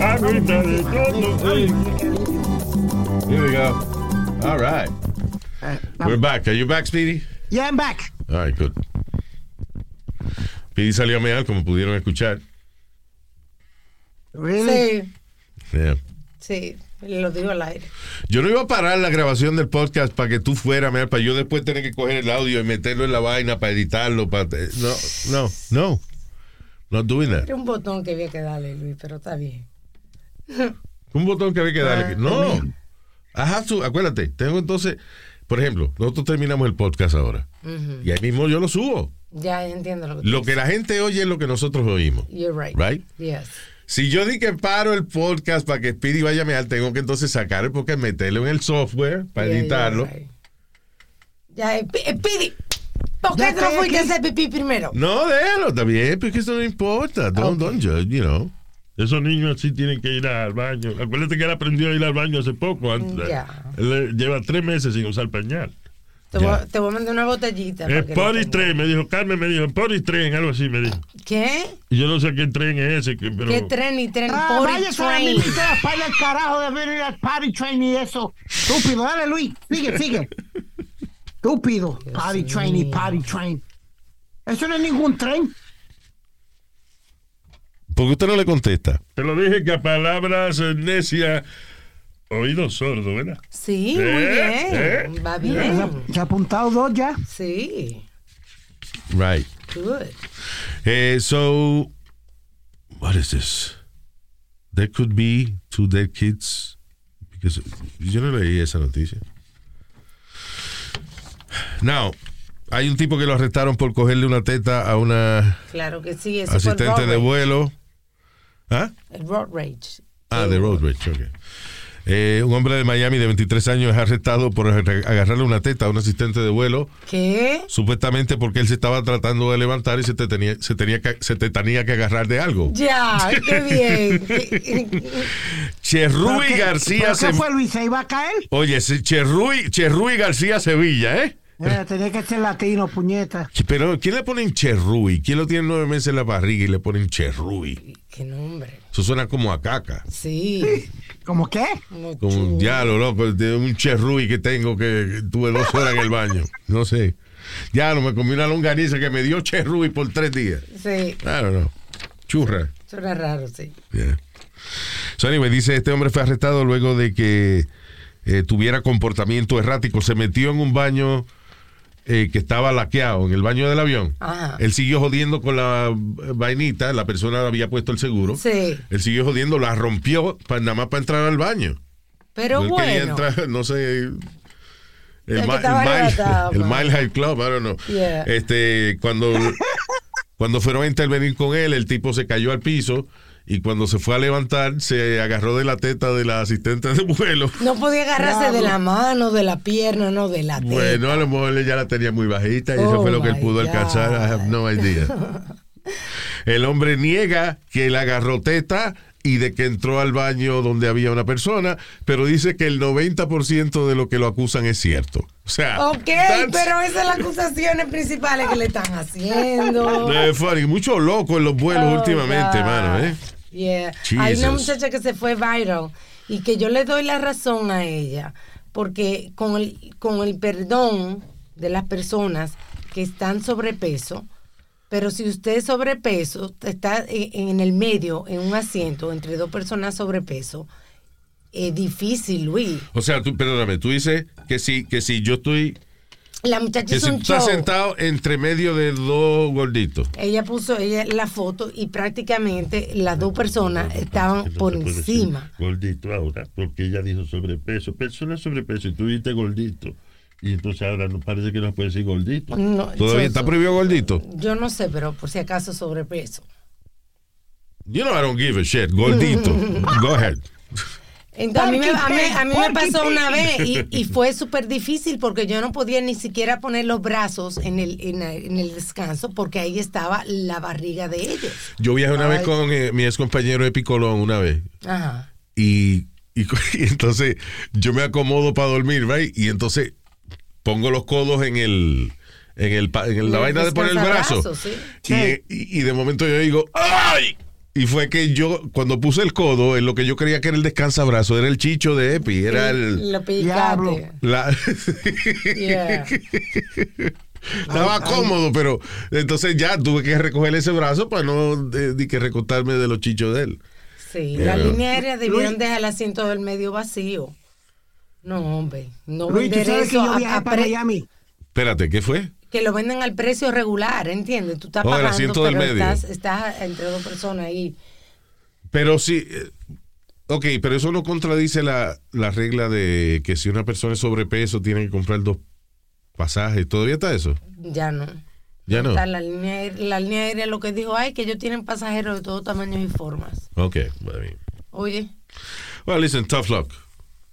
Agüita de tonto. Here we go. All right. We're back. Are you back, Speedy? Yeah, I'm back. All right, good. Speedy salió a mear, como pudieron escuchar. Really? Sí, Yeah. sí, lo digo al aire. Yo no iba a parar la grabación del podcast para que tú fueras, mear, para yo después tener que coger el audio y meterlo en la vaina para editarlo. Para... No, no, no. Not doing that. Era un botón que había que darle, Luis, pero está bien. Un botón que había que darle. Ah, No. I have to- acuérdate, tengo entonces, por ejemplo, nosotros terminamos el podcast ahora. Y ahí mismo yo lo subo. Ya entiendo lo que tú Lo que dices. la gente oye es lo que nosotros oímos. You're right. Right? Yes. Si yo di que paro el podcast para que Speedy vaya a mear, tengo que entonces sacar el podcast, meterlo en el software para Yeah, editarlo. right. Ya, Pidi, ¿por qué no fuiste a hacer pipí primero? No, déjalo, bien, porque eso no importa. Don't, don't judge, you know. Esos niños así tienen que ir al baño. Acuérdate que él aprendió a ir al baño hace poco. Antes. Ya. Él lleva tres meses sin usar pañal. Te, voy, a- te voy a mandar una botellita. lo Pony tengas. Train, me dijo. Carmen me dijo, Pony Train, algo así me dijo. ¿Qué? Yo no sé qué tren es ese, pero... ¿Qué tren y tren? Ah, Potty váyase a train. para el carajo de venir al party train y eso. Estúpido. Dale, Luis. Sigue, sigue. Estúpido. Party train y party train. Eso no es ningún tren. Porque usted no le contesta. Te lo dije que a palabras necias, oído sordo, ¿verdad? Sí, ¿Eh? muy bien. ¿Eh? Va bien. se ha apuntado dos ya. Sí. Right. Good. Eh, so, what is this? There could be two dead kids. Because yo no leí esa noticia. Now, hay un tipo que lo arrestaron por cogerle una teta a una Claro que sí. Ese fue el asistente road de rage. vuelo. ¿Ah? El road rage. Ah, de Road Rage, ok. Eh, un hombre de Miami de 23 años es arrestado por agar- agarrarle una teta a un asistente de vuelo, ¿Qué? supuestamente porque él se estaba tratando de levantar y se te tenía, se tenía que, se te tenía que agarrar de algo. Ya, qué bien. ¿Qué- Cherruy ¿Pero García ¿Pero qué Sevilla. fue, Luis? ¿Se iba a caer? Oye, Cherruy, Cherruy García Sevilla, ¿eh? Eh, tenía que ser latino, puñeta. Pero, ¿quién le ponen Cherruy? ¿Quién lo tiene nueve meses en la barriga y le ponen Cherruy? ¿Qué nombre? Eso suena como a caca. Sí. ¿Cómo qué? Como Como un diablo, loco, de un cherruy que tengo que tuve dos horas en el baño. No sé. Ya no me comí una longaniza que me dio cherruy por tres días. Sí. Don't know. Churra. Suena raro, sí. Yeah. So anyway, dice, este hombre fue arrestado luego de que eh, tuviera comportamiento errático. Se metió en un baño eh, que estaba laqueado, en el baño del avión. Ajá. Él siguió jodiendo con la eh, vainita, la persona había puesto el seguro. Sí. Él siguió jodiendo, la rompió pa- nada más para entrar al baño. Pero Él bueno. entrar, no sé. El, el el. Mile High Club, I don't know. Yeah. Este, cuando, cuando fueron a intervenir con él, el tipo se cayó al piso y cuando se fue a levantar, se agarró de la teta de la asistente de vuelo. No podía agarrarse de la mano, de la pierna, no de la teta. Bueno, a lo mejor él ya la tenía muy bajita y eso Oh fue lo que él pudo God. alcanzar. I have no idea. El hombre niega que él agarró teta y de que entró al baño donde había una persona, pero dice que el 90% de lo que lo acusan es cierto. O sea, Ok, that's- pero esas son las acusaciones principales que le están haciendo. Eh, funny. Mucho loco en los vuelos Oh, últimamente, God. mano, ¿eh? Yeah. Hay una muchacha que se fue viral y que yo le doy la razón a ella porque con el, con el perdón de las personas que están sobrepeso, pero si usted es sobrepeso, está en, en el medio, en un asiento entre dos personas sobrepeso, es difícil, Luis. O sea, tú, perdóname, tú dices que si, que si yo estoy La muchacha Que hizo se un está show. sentado entre medio de dos gorditos. Ella puso ella la foto y prácticamente las dos personas estaban por encima. Gordito ahora, porque ella dijo sobrepeso. Persona sobrepeso y tú dijiste gordito. Y entonces ahora no parece que no puede decir gordito. No, ¿Todavía está prohibido gordito? Yo no sé, pero por si acaso sobrepeso. You know I don't give a shit. Gordito. Go ahead. Entonces, a mí, me, a mí- a mí me Porky pasó una vez y, y fue súper difícil porque yo no podía ni siquiera poner los brazos en el, en, el- en el descanso porque ahí estaba la barriga de ellos. Yo viajé una vez con eh, mi ex compañero de Picolón una vez. Ajá. Y, y, y entonces yo me acomodo para dormir, right? Y entonces pongo los codos en el en el pa- en el- la vaina de poner el brazo. sí. Y- y de momento yo digo, ¡ay! Y fue que yo, cuando puse el codo, en lo que yo creía que era el descansabrazo, era el chicho de Epi, era el... Lo Diablo. La, Yeah. estaba cómodo, pero entonces ya tuve que recoger ese brazo para no eh, di que recortarme de los chichos de él. Sí, Yeah. la línea aérea debieron dejar el asiento del medio vacío. No, hombre. No Luis, tú sabes que yo a- viajé a para Miami. Espérate, ¿qué fue? Que lo venden al precio regular, ¿entiendes? Tú estás Oh, el pagando, asiento del pero medio. estás, estás entre dos personas ahí. Pero sí, eh, ok, pero eso no contradice la, la regla de que si una persona es sobrepeso tiene que comprar dos pasajes. ¿Todavía está eso? Ya no. Ya no. Está la línea, aérea- la línea aérea lo que dijo, ay, que ellos tienen pasajeros de todos tamaños y formas. Ok, bueno, bien. Oye, Well, listen, tough luck.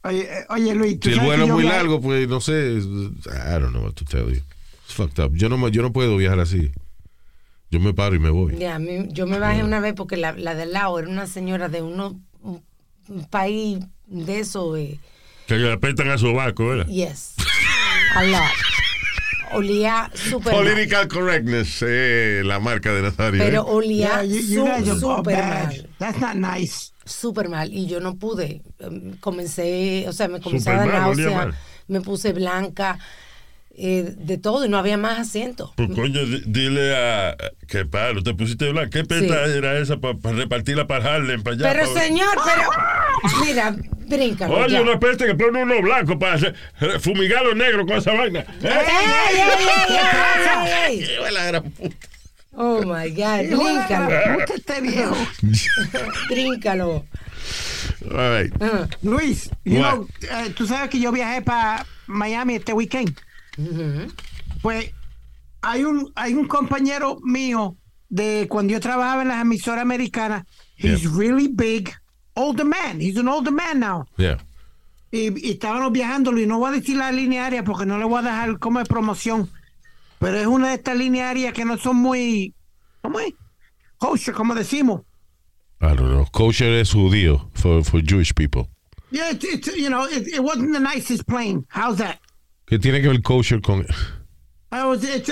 Oye, eh, oye Luis, tú Si el vuelo es muy largo, pues no sé. I don't know what to tell you. It's fucked up. Yo no, yo no puedo viajar así. Yo me paro y me voy. ya, mí- yo me bajé una vez porque la, la del lado era una señora de uno, un, un país de eso, eh, Que le apretan a sobaco, ¿verdad? yes, a lot. Olía súper mal, Political correctness, eh, la marca de Nazario. pero eh. olía Yeah, súper mal. That's not nice. súper mal y yo no pude. Em, Comencé, o sea, me comencé a dar náusea, me puse blanca, eh, de todo y no había más asiento. Pues coño, di- dile a. Qué palo, te pusiste blanco. ¿Qué peta Sí. era esa para repartirla para Harlem, para allá? Pero pa- señor, pero mira, bríncalo. Oye, ya. una peste que pone uno blanco para hacer- fumigar a los negros con esa vaina. ¡Ey, ey, ey, ey, ey, ey! La gran puta. Oh my God, bríncalo, Puta este viejo. bríncalo. All right. Ah, Luis, you know, eh, tú sabes que yo viajé para Miami este weekend. Pues hay un, hay un compañero mío de cuando yo trabajaba en las emisoras americanas. He's Yeah. really big, older man. He's an older man now. Yeah. Y, y estábamos viajando y no voy a decir la línea aérea porque no le voy a dejar como de promoción. Pero es una de estas líneas aéreas que no son muy, ¿cómo es? Kosher, como decimos. I don't know. Kosher es judío for, for Jewish people. Yeah, it's, it's, you know, it, it wasn't the nicest plane. How's that? ¿Qué tiene que ver kosher con...? Uh, Eh,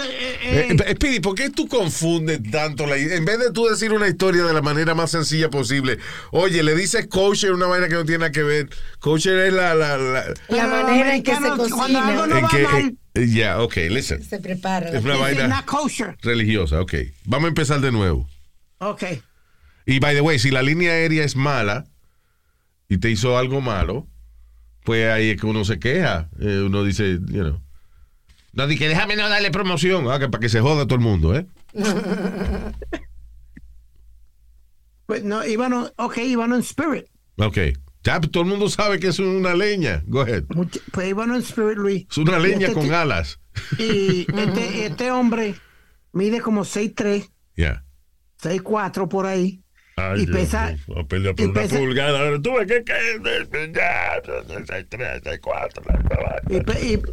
uh, eh, Speedy, ¿por qué tú confundes tanto la En vez de tú decir una historia de la manera más sencilla posible, oye, le dices kosher una vaina que no tiene nada que ver. Kosher es la... la, la La Pero manera en que se cuando algo cocina, no en va que... mal, eh, Ya, ok, listen. se prepara. Es una vaina not kosher. religiosa, ok. Vamos a empezar de nuevo. Okay. Y by the way, si la línea aérea es mala y te hizo algo malo, pues ahí es que uno se queja. Eh, uno dice, you know. No, di que déjame no darle promoción, ah, que para que se joda todo el mundo, ¿eh? Pues no, íbamos, ok, íbamos en Spirit. Ok. Ya pues, todo el mundo sabe que es una leña. Go ahead. Pues íbamos en Spirit, Luis. Es una leña Este con alas. Y este, este hombre mide como 6'3, Ya. 6'4 por ahí. Ay, Y Dios pesa- a pelear por y una pesa- pulgada. Ahora tú ves que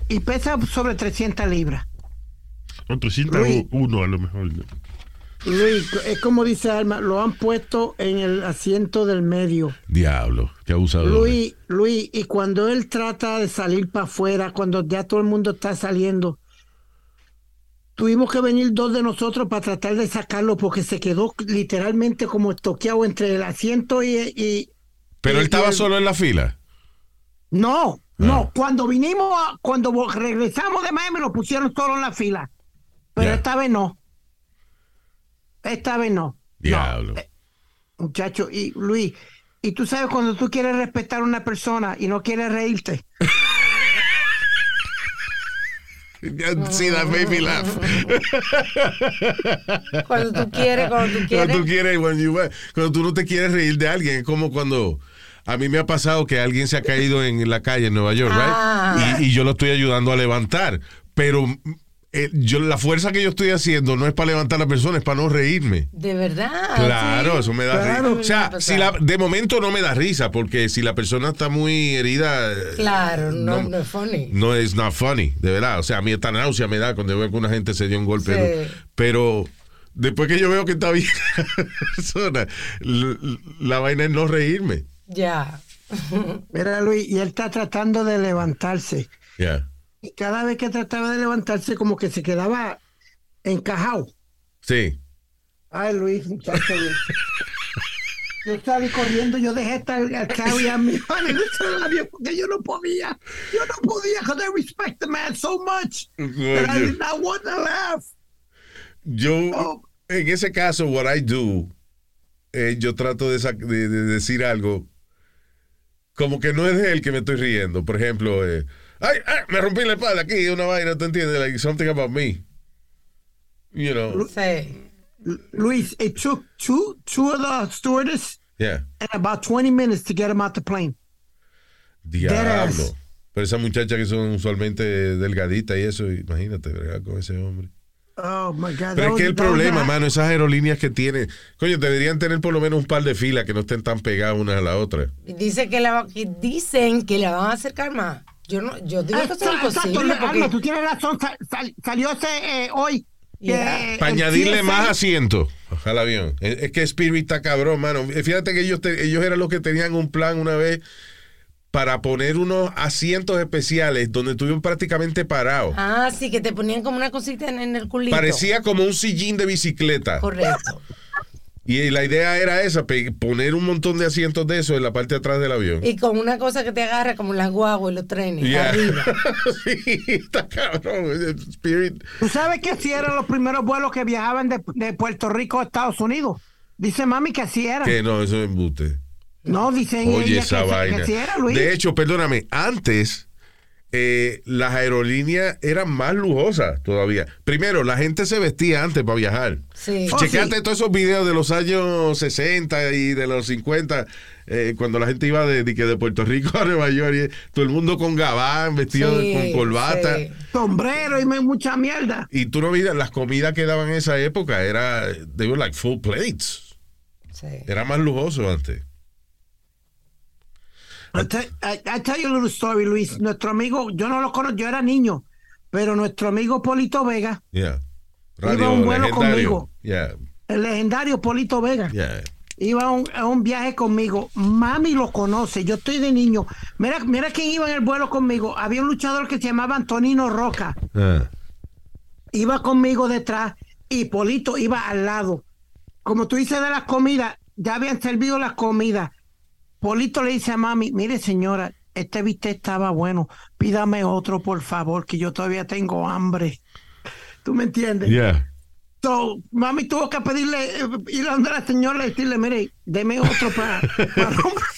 Y, y- pesa sobre 300 libras. Con 301 Luis. uno a lo mejor. Luis, es como dice Alma, lo han puesto en el asiento del medio. Diablo. Qué abusador. Luis, Luis, y cuando él trata de salir para afuera, cuando ya todo el mundo está saliendo, tuvimos que venir dos de nosotros para tratar de sacarlo porque se quedó literalmente como estoqueado entre el asiento y... y- Pero él estaba el- solo en la fila. No, Ah. no, cuando vinimos, a- cuando regresamos de Miami lo pusieron solo en la fila. Pero Ya. esta vez no. Esta vez no. Diablo. Muchacho, y Luis, y tú sabes cuando tú quieres respetar a una persona y no quieres reírte. See, that made me laugh. Cuando tú quieres, cuando tú quieres. Cuando tú quieres, you- cuando tú no te quieres reír de alguien, es como cuando a mí me ha pasado que alguien se ha caído en la calle en Nueva York, Ah. right? Y, y yo lo estoy ayudando a levantar, pero eh, yo la fuerza que yo estoy haciendo no es para levantar a la persona, es para no reírme. De verdad. Claro, sí. eso me da Claro. risa. O sea, si la, de momento no me da risa, porque si la persona está muy herida, eh, Claro, no, No. no, es funny. no es not funny, de verdad. O sea, a mí esta náusea me da cuando veo que una gente se dio un golpe. Sí. ¿no? Pero después que yo veo que está bien la persona, la vaina es no reírme. Ya. Mira, Luis, y él está tratando de levantarse. Ya. Y cada vez que trataba de levantarse, como que se quedaba encajado. Sí. Ay, Luis, muchacho. Yo salí corriendo, yo dejé estar al carry a mi mano en ese labio porque yo no podía. Yo no podía, because I respect the man so much. that I did not want to laugh. Yo, Oh. en ese caso, what I do, eh, yo trato de, de- de decir algo como que no es de él que me estoy riendo. Por ejemplo, eh, ay, ay, me rompí la espalda aquí, una vaina, ¿te entiendes? Like something about me. You know, Sí. Luis, it took two, two of the stewardess yeah. and about 20 minutes to get him out the plane. Diablo. Pero esas muchachas que son usualmente delgaditas y eso, imagínate, bregar con ese hombre. Oh, my God. Pero es que el problema, mano, esas aerolíneas que tienen, coño, deberían tener por lo menos un par de filas que no estén tan pegadas una a la otra. Dice que la, que dicen que la van a acercar más. Yo no, yo digo que eso es Exacto, exacto, imposible porque tú tienes razón. sal- sal- salió ese eh, hoy. que, Yeah. eh, Para añadirle más asientos al avión. Es, es que Spirit está cabrón, mano. Fíjate que ellos, te- ellos eran los que tenían un plan una vez para poner unos asientos especiales donde estuvieron prácticamente parados. Ah, sí, que te ponían como una cosita en, en el culito. Parecía como un sillín de bicicleta. Correcto. Y la idea era esa, poner un montón de asientos de eso en la parte de atrás del avión. Y con una cosa que te agarra como las guaguas y los trenes. Yeah. Arriba. sí, está cabrón. Spirit. ¿Tú sabes que así eran los primeros vuelos que viajaban de, de Puerto Rico a Estados Unidos? Dice mami que así eran. Que no, eso es embuste. No, dicen Oye, esa que, que vaina. así era, Luis. De hecho, perdóname, antes eh, las aerolíneas eran más lujosas todavía. Primero, la gente se vestía antes para viajar. Sí. Oh, sí. todos esos videos de los años 60 y de los 50, eh, cuando la gente iba de, de, que de Puerto Rico a Nueva York, y todo el mundo con gabán, vestido Sí, con corbata. sí. Sombrero y mucha mierda. Y tú no miras, las comidas que daban en esa época era, they were like full plates. Sí. Era más lujoso antes. I tell, tell you a little story, Luis. Nuestro amigo, yo no lo conozco, yo era niño, pero nuestro amigo Polito Vega, Yeah. Iba a un vuelo legendario. conmigo. Yeah, el legendario Polito Vega, yeah. iba a un, a un viaje conmigo. Mami lo conoce, yo estoy de niño. Mira, mira quién iba en el vuelo conmigo. Había un luchador que se llamaba Antonino Roca. Ah. iba conmigo detrás y Polito iba al lado. Como tú dices de las comidas, ya habían servido las comidas. Polito le dice a mami, mire señora, este bistec estaba bueno, pídame otro por favor, que yo todavía tengo hambre. ¿Tú me entiendes? Yeah. So, mami tuvo que pedirle, eh, ir a la señora y decirle, mire, deme otro para... para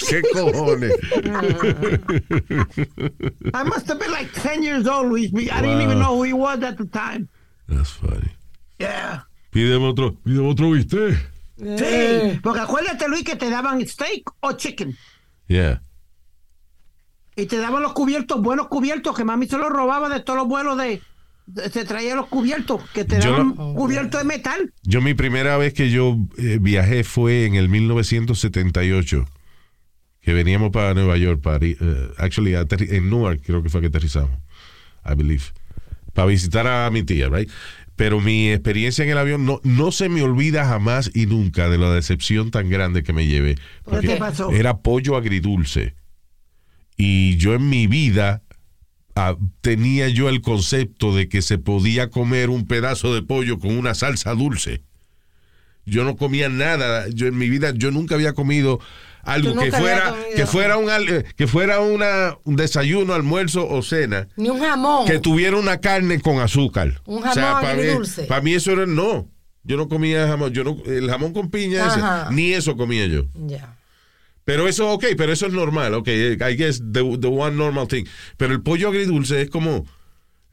¿Qué cojones? I must have been like 10 years old, Luis. I didn't even know who he was at the time. That's funny. Yeah. Pídeme otro, pídeme otro bistec. Sí, porque acuérdate, Luis, que te daban steak o chicken. Yeah. Y te daban los cubiertos, buenos cubiertos, que mami se los robaba de todos los vuelos de... de- se traía los cubiertos, que te Yo daban no- cubiertos de metal. Yo mi primera vez que yo eh, viajé fue en el 1978, que veníamos para Nueva York, para, eh, actually en Newark creo que fue que aterrizamos, I believe, para visitar a mi tía, right? Pero mi experiencia en el avión no, no se me olvida jamás y nunca de la decepción tan grande que me llevé. ¿Qué te pasó? Era pollo agridulce. Y yo en mi vida ah, tenía yo el concepto de que se podía comer un pedazo de pollo con una salsa dulce. Yo no comía nada, yo en mi vida yo nunca había comido algo que fuera que fuera un eh, que fuera una un desayuno, almuerzo o cena Ni un jamón. que tuviera una carne con azúcar. Un jamón para mí, agridulce. para mí eso era no. Yo no comía jamón, yo no el jamón con piña ese, ni eso comía yo. Ya. Pero eso, ok, pero eso es normal, ok, I guess the, the one normal thing. Pero el pollo agridulce es como,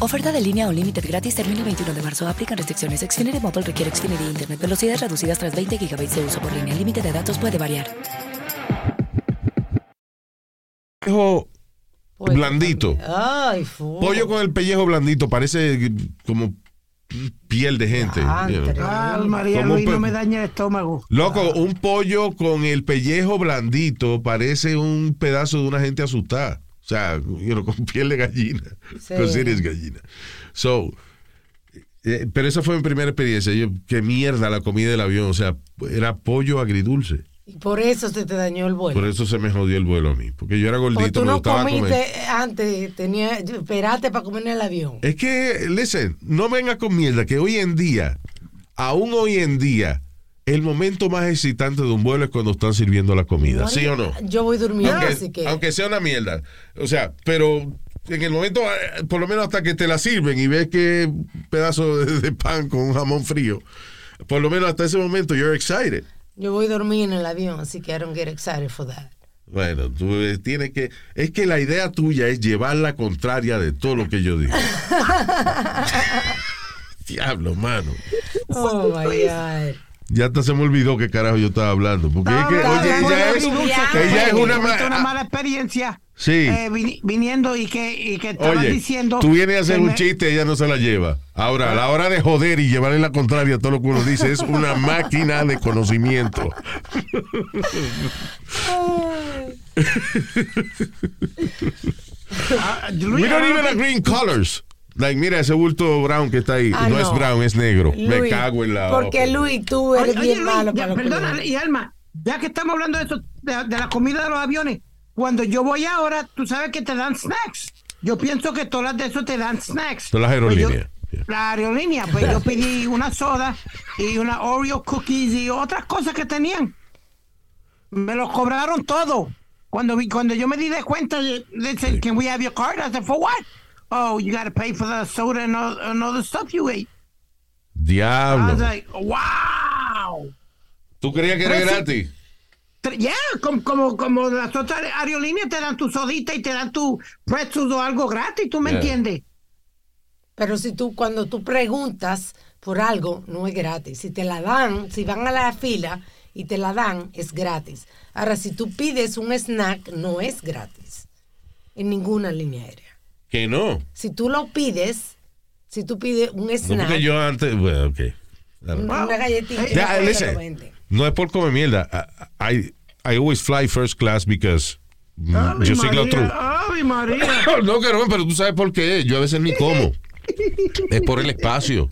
Oferta de línea Unlimited gratis termina el 21 de marzo. Aplican restricciones. Xfinity Mobile requiere Xfinity Internet. Velocidades reducidas tras 20 GB de uso por línea. El límite de datos puede variar. pellejo blandito. Ay, fu. Pollo con el pellejo blandito, parece como piel de gente. you know. Ah, María Como Luis, no me dañe el estómago. Loco, un pollo con el pellejo blandito parece un pedazo de una gente asustada. O sea, you know, con piel de gallina. Sí. Eres gallina. So, eh, pero esa fue mi primera experiencia. Yo, qué mierda la comida del avión. O sea, era pollo agridulce. Y por eso se te dañó el vuelo. Por eso se me jodió el vuelo a mí. Porque yo era Porque gordito, tú me no gustaba comiste comer. antes, tenía, esperaste para comer en el avión. Es que, listen, no venga con mierda, que hoy en día, aún hoy en día, el momento más excitante de un vuelo es cuando están sirviendo la comida, ¿sí o no? Yo voy durmiendo, Aunque, así que. aunque sea una mierda. O sea, pero en el momento, eh, por lo menos hasta que te la sirven y ves que pedazo de, de pan con un jamón frío, por lo menos hasta ese momento you're excited. Yo voy a dormir en el avión, así que I don't get excited for that. Bueno, tú eh, tienes que... Es que la idea tuya es llevar la contraria de todo lo que yo digo. Diablo, mano. Oh my God. Ya hasta se me olvidó qué carajo yo estaba hablando. Porque es que, oye, ella es, ella una... tuviste ma- una mala experiencia Sí. eh, vini- viniendo y que, y que Oye, diciendo tú vienes a hacer un me- chiste y ella no se la lleva. Ahora, a la hora de joder y llevarle la contraria a todo lo que uno dice, es una máquina de conocimiento. We don't even agree in colors. Like, mira ese bulto brown que está ahí. Ah, no, es brown, es negro. Me cago en la Porque. Luis, tú eres Oye, oye, bien Luis, malo ya, los perdona, y Alma, ya que estamos hablando de eso, de, de la comida de los aviones, cuando yo voy ahora, tú sabes que te dan snacks. Yo pienso que todas las de eso te dan snacks. Son las Pues yo- aerolíneas. la aerolínea, pues yo pedí una soda y una Oreo cookies y otras cosas que tenían. Me lo cobraron todo. Cuando vi, cuando yo me di de cuenta, they said, "Can we have your card?" I said, "For what?" Oh, you got to pay for the soda and all, and all the stuff you ate. I was Diablo. like, "Wow." ¿Tú creías que era Pero gratis? Ya, como, como, como las otras aerolíneas te dan tu sodita y te dan tu pretzels o algo gratis, ¿tú me Yeah. entiendes? Pero si tú, cuando tú preguntas por algo, no es gratis. Si te la dan, si van a la fila y te la dan, es gratis. Ahora, si tú pides un snack, no es gratis. En ninguna línea aérea. Que no. Si tú lo pides, si tú pides un No snack, porque yo antes... Bueno, ok. una galletita, listen. venden. No es por comer mierda. I, I, I always fly first class because mm, Ave yo soy María, claustro- Ave María. No, que no, pero tú sabes por qué. Yo a veces ni como. Es por el espacio.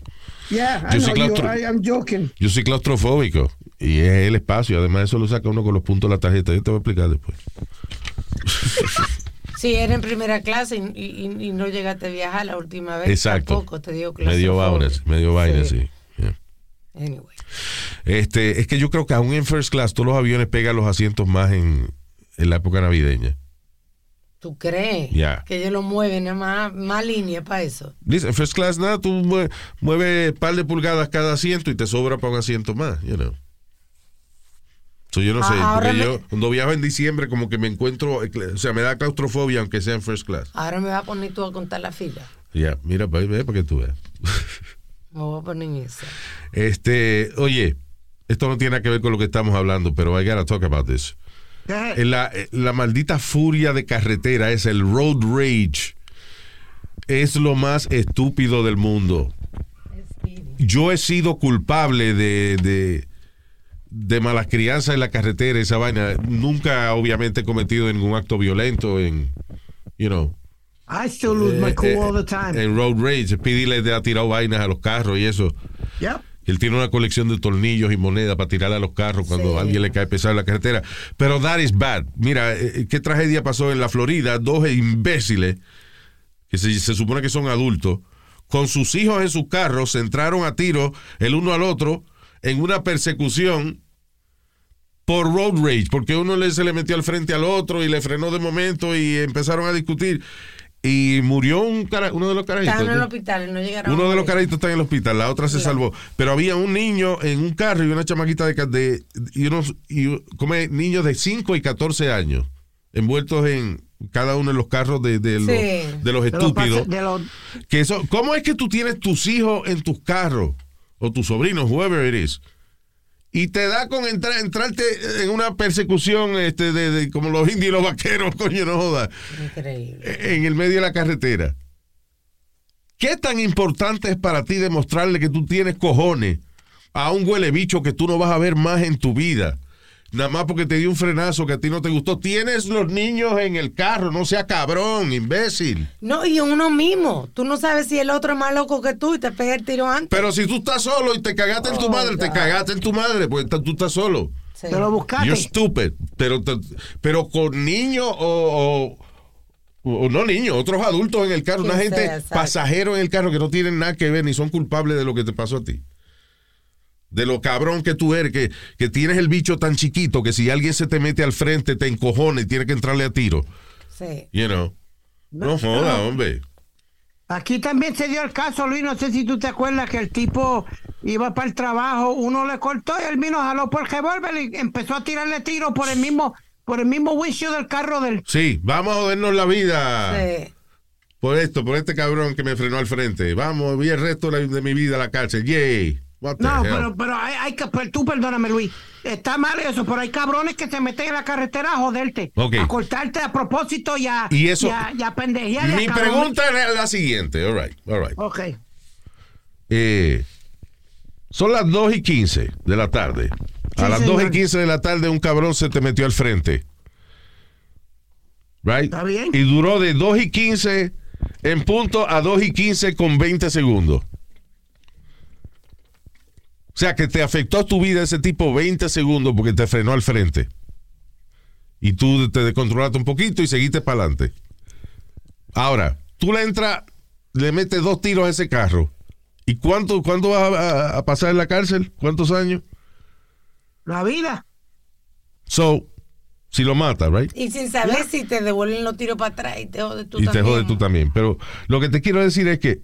Yeah, Yo I soy claustro- I. Yo soy claustrofóbico. Y es el espacio. Además, eso lo saca uno con los puntos de la tarjeta. Yo te voy a explicar después. Si eres en primera clase y, y- y no llegaste a viajar la última vez, Exacto. tampoco te dio Me dio vainas, me dio sí. Yeah. Anyway. Este, es que yo creo que aún en first class todos los aviones pegan los asientos más en, en la época navideña. ¿Tú crees Ya. que ellos lo mueven nada más, más línea para eso? Dice, en first class nada, tú mue- mueves un par de pulgadas cada asiento y te sobra para un asiento más, you know. So, yo no sé, Ah, ahora porque me- yo cuando viajo en diciembre como que me encuentro, o sea, me da claustrofobia aunque sea en first class. Ahora me va a poner tú a contar la fila. Ya, mira, ve, ve para que tú veas. Me voy a poner en eso. Este, oye, esto no tiene nada que ver con lo que estamos hablando, pero I gotta talk about this. En La, eh, la maldita furia de carretera es el road rage. Es lo más estúpido del mundo. Yo he sido culpable de, de, de malas crianzas en la carretera, esa vaina. Nunca, obviamente, he cometido ningún acto violento en, you know, I still lose my eh, cool eh, all the time. en road rage. Speedy le ha tirado vainas a los carros y eso. Yep. Él tiene una colección de tornillos y monedas para tirarle a los carros cuando Sí. alguien le cae pesado en la carretera. Pero that is bad. Mira, eh, qué tragedia pasó en la Florida. Dos imbéciles, que se, se supone que son adultos, con sus hijos en sus carros, se entraron a tiro el uno al otro en una persecución por road rage, porque uno le, se le metió al frente al otro y le frenó de momento y empezaron a discutir. Y murió un cara- uno de los carajitos. Estaban en el hospital no llegaron. Uno de los carajitos está en el hospital, la otra se salvó. Pero había un niño en un carro y una chamaquita de, de y unos y, como niños de 5 y 14 años envueltos en cada uno de los carros de, de los, Sí. de los De los estúpidos. pase- de los- que eso, ¿Cómo es que tú tienes tus hijos en tus carros o tus sobrinos, whoever it is? Y te da con entrar, entrarte en una persecución este, de, de- como los indios y los vaqueros, coño, no jodas Increíble. en el medio de la carretera. ¿Qué tan importante es para ti demostrarle que tú tienes cojones a un huele bicho que tú no vas a ver más en tu vida? Nada más porque te dio un frenazo que a ti no te gustó. Tienes los niños en el carro, no sea cabrón, imbécil. No, y uno mismo. Tú no sabes si el otro es más loco que tú y te pega el tiro antes. Pero si tú estás solo y te cagaste en tu Oh, madre, te cagaste en tu madre, pues tú estás solo. Sí. Te lo buscaste. You're stupid. Pero, pero con niños o, o, o no niños, otros adultos en el carro, una gente sea, pasajero en el carro que no tienen nada que ver ni son culpables de lo que te pasó a ti. De lo cabrón que tú eres, que, que tienes el bicho tan chiquito que si alguien se te mete al frente te encojona y tiene que entrarle a tiro. Sí. You know. No, joda, hombre. Aquí también se dio el caso, Luis, no sé si tú te acuerdas que el tipo iba para el trabajo, uno le cortó y él vino, jaló por el revólver y empezó a tirarle tiro por el mismo, por el mismo windshield del carro del... Sí, vamos a jodernos la vida. Sí. Por esto, por este cabrón que me frenó al frente. Vamos, vi el resto de mi vida a la cárcel. Yay. No, pero, pero hay, hay que, tú perdóname, Luis, está mal eso, pero hay cabrones que se meten en la carretera a joderte, Ok. a cortarte a propósito y a, Y eso- y a, y a pendejear a Mi cabrón- pregunta era la siguiente. All right, all right. Eh, son las 2 y 15 de la tarde. A Sí, las 2 y señor. 15 de la tarde un cabrón se te metió al frente. Right? Está bien. Y duró de 2 y 15 en punto a 2 y 15 con 20 segundos. O sea que te afectó tu vida ese tipo 20 segundos porque te frenó al frente. Y tú te descontrolaste un poquito y seguiste para adelante. Ahora, tú le entras, le metes dos tiros a ese carro. ¿Y cuánto, cuánto vas a, a- a pasar en la cárcel? ¿Cuántos años? La vida. So, si lo matas, right? Y sin saber si te devuelven los tiros para atrás y te jodes tú y te también. jodes tú también. Pero lo que te quiero decir es que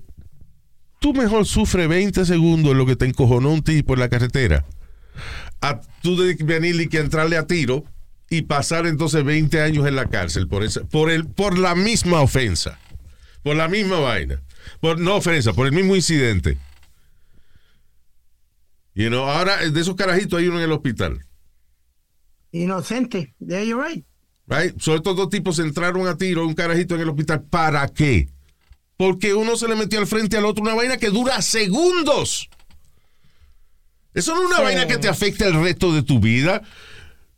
tú mejor sufres 20 segundos lo que te encojonó un tipo en la carretera. A tú de venir y que entrarle a tiro y pasar entonces 20 años en la cárcel por, esa, por, el, por la misma ofensa. Por la misma vaina. Por, no ofensa, por el mismo incidente. You know, ahora de esos carajitos hay uno en el hospital. Inocente. There you're right. Right? So, estos dos tipos entraron a tiro, un carajito en el hospital. ¿Para qué? Porque uno se le metió al frente al otro una vaina que dura segundos. Eso no es una Sí. vaina que te afecta el resto de tu vida.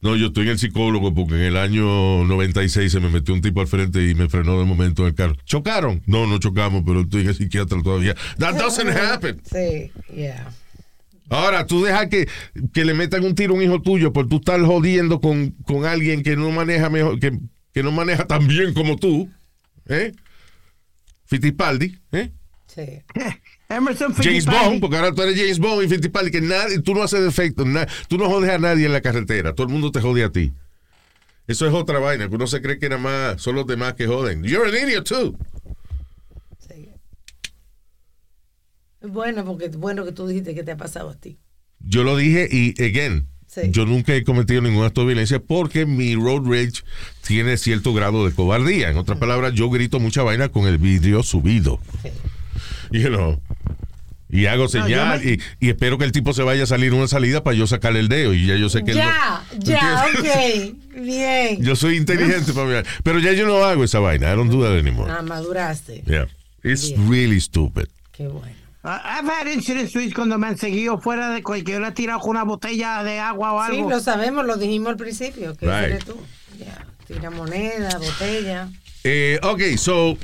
No, yo estoy en el psicólogo porque en el año 96 se me metió un tipo al frente y me frenó de momento en el carro. ¿Chocaron? No, no chocamos, pero estoy en el psiquiatra todavía. That doesn't happen. Sí, yeah. Ahora, tú dejas que, que le metan un tiro a un hijo tuyo por tú estar jodiendo con, con alguien que no maneja mejor, que, que no maneja tan bien como tú. ¿Eh? Fittipaldi, ¿eh? Sí. Emerson James. Bond, porque ahora tú eres James Bond y Fittipaldi, que nadie, tú no haces defecto, na- tú no jodes a nadie en la carretera, todo el mundo te jode a ti. Eso es otra vaina, que uno se cree que nada más son los demás que joden. You're an idiot too. sí. Bueno, porque bueno que tú dijiste que te ha pasado a ti. Yo lo dije y, again, Sí. yo nunca he cometido ningún acto de violencia porque mi road rage tiene cierto grado de cobardía. En otras palabras, yo grito mucha vaina con el vidrio subido. You know. Y hago señal me- y, y espero que el tipo se vaya a salir una salida para yo sacarle el dedo y ya yo sé que él no- Ya, ya, ¿Entiendes? ok. Bien. Yo soy inteligente para mirar. Pero ya yo no hago esa vaina. I don't do that anymore. Ah, maduraste. Yeah. It's Bien. really stupid. Qué bueno. I've had incidents, Luis, cuando me han seguido fuera de cualquier, yo le he tirado con una botella de agua o Sí, algo. lo sabemos, lo dijimos al principio, que Right. eres tú. Tira moneda, botella. Eh, ok, so.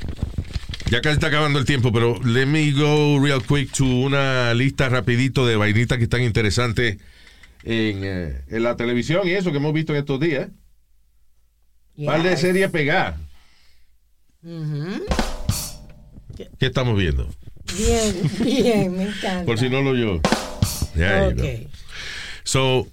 Ya casi está acabando el tiempo, pero let me go real quick to una lista rapidito de vainitas que están interesantes en, eh, en la televisión y eso que hemos visto en estos días. Par de Yes. series pegadas. Ujú. ¿Qué estamos viendo? Bien, bien, me encanta. Por si no lo yo. There you go. Ok. So,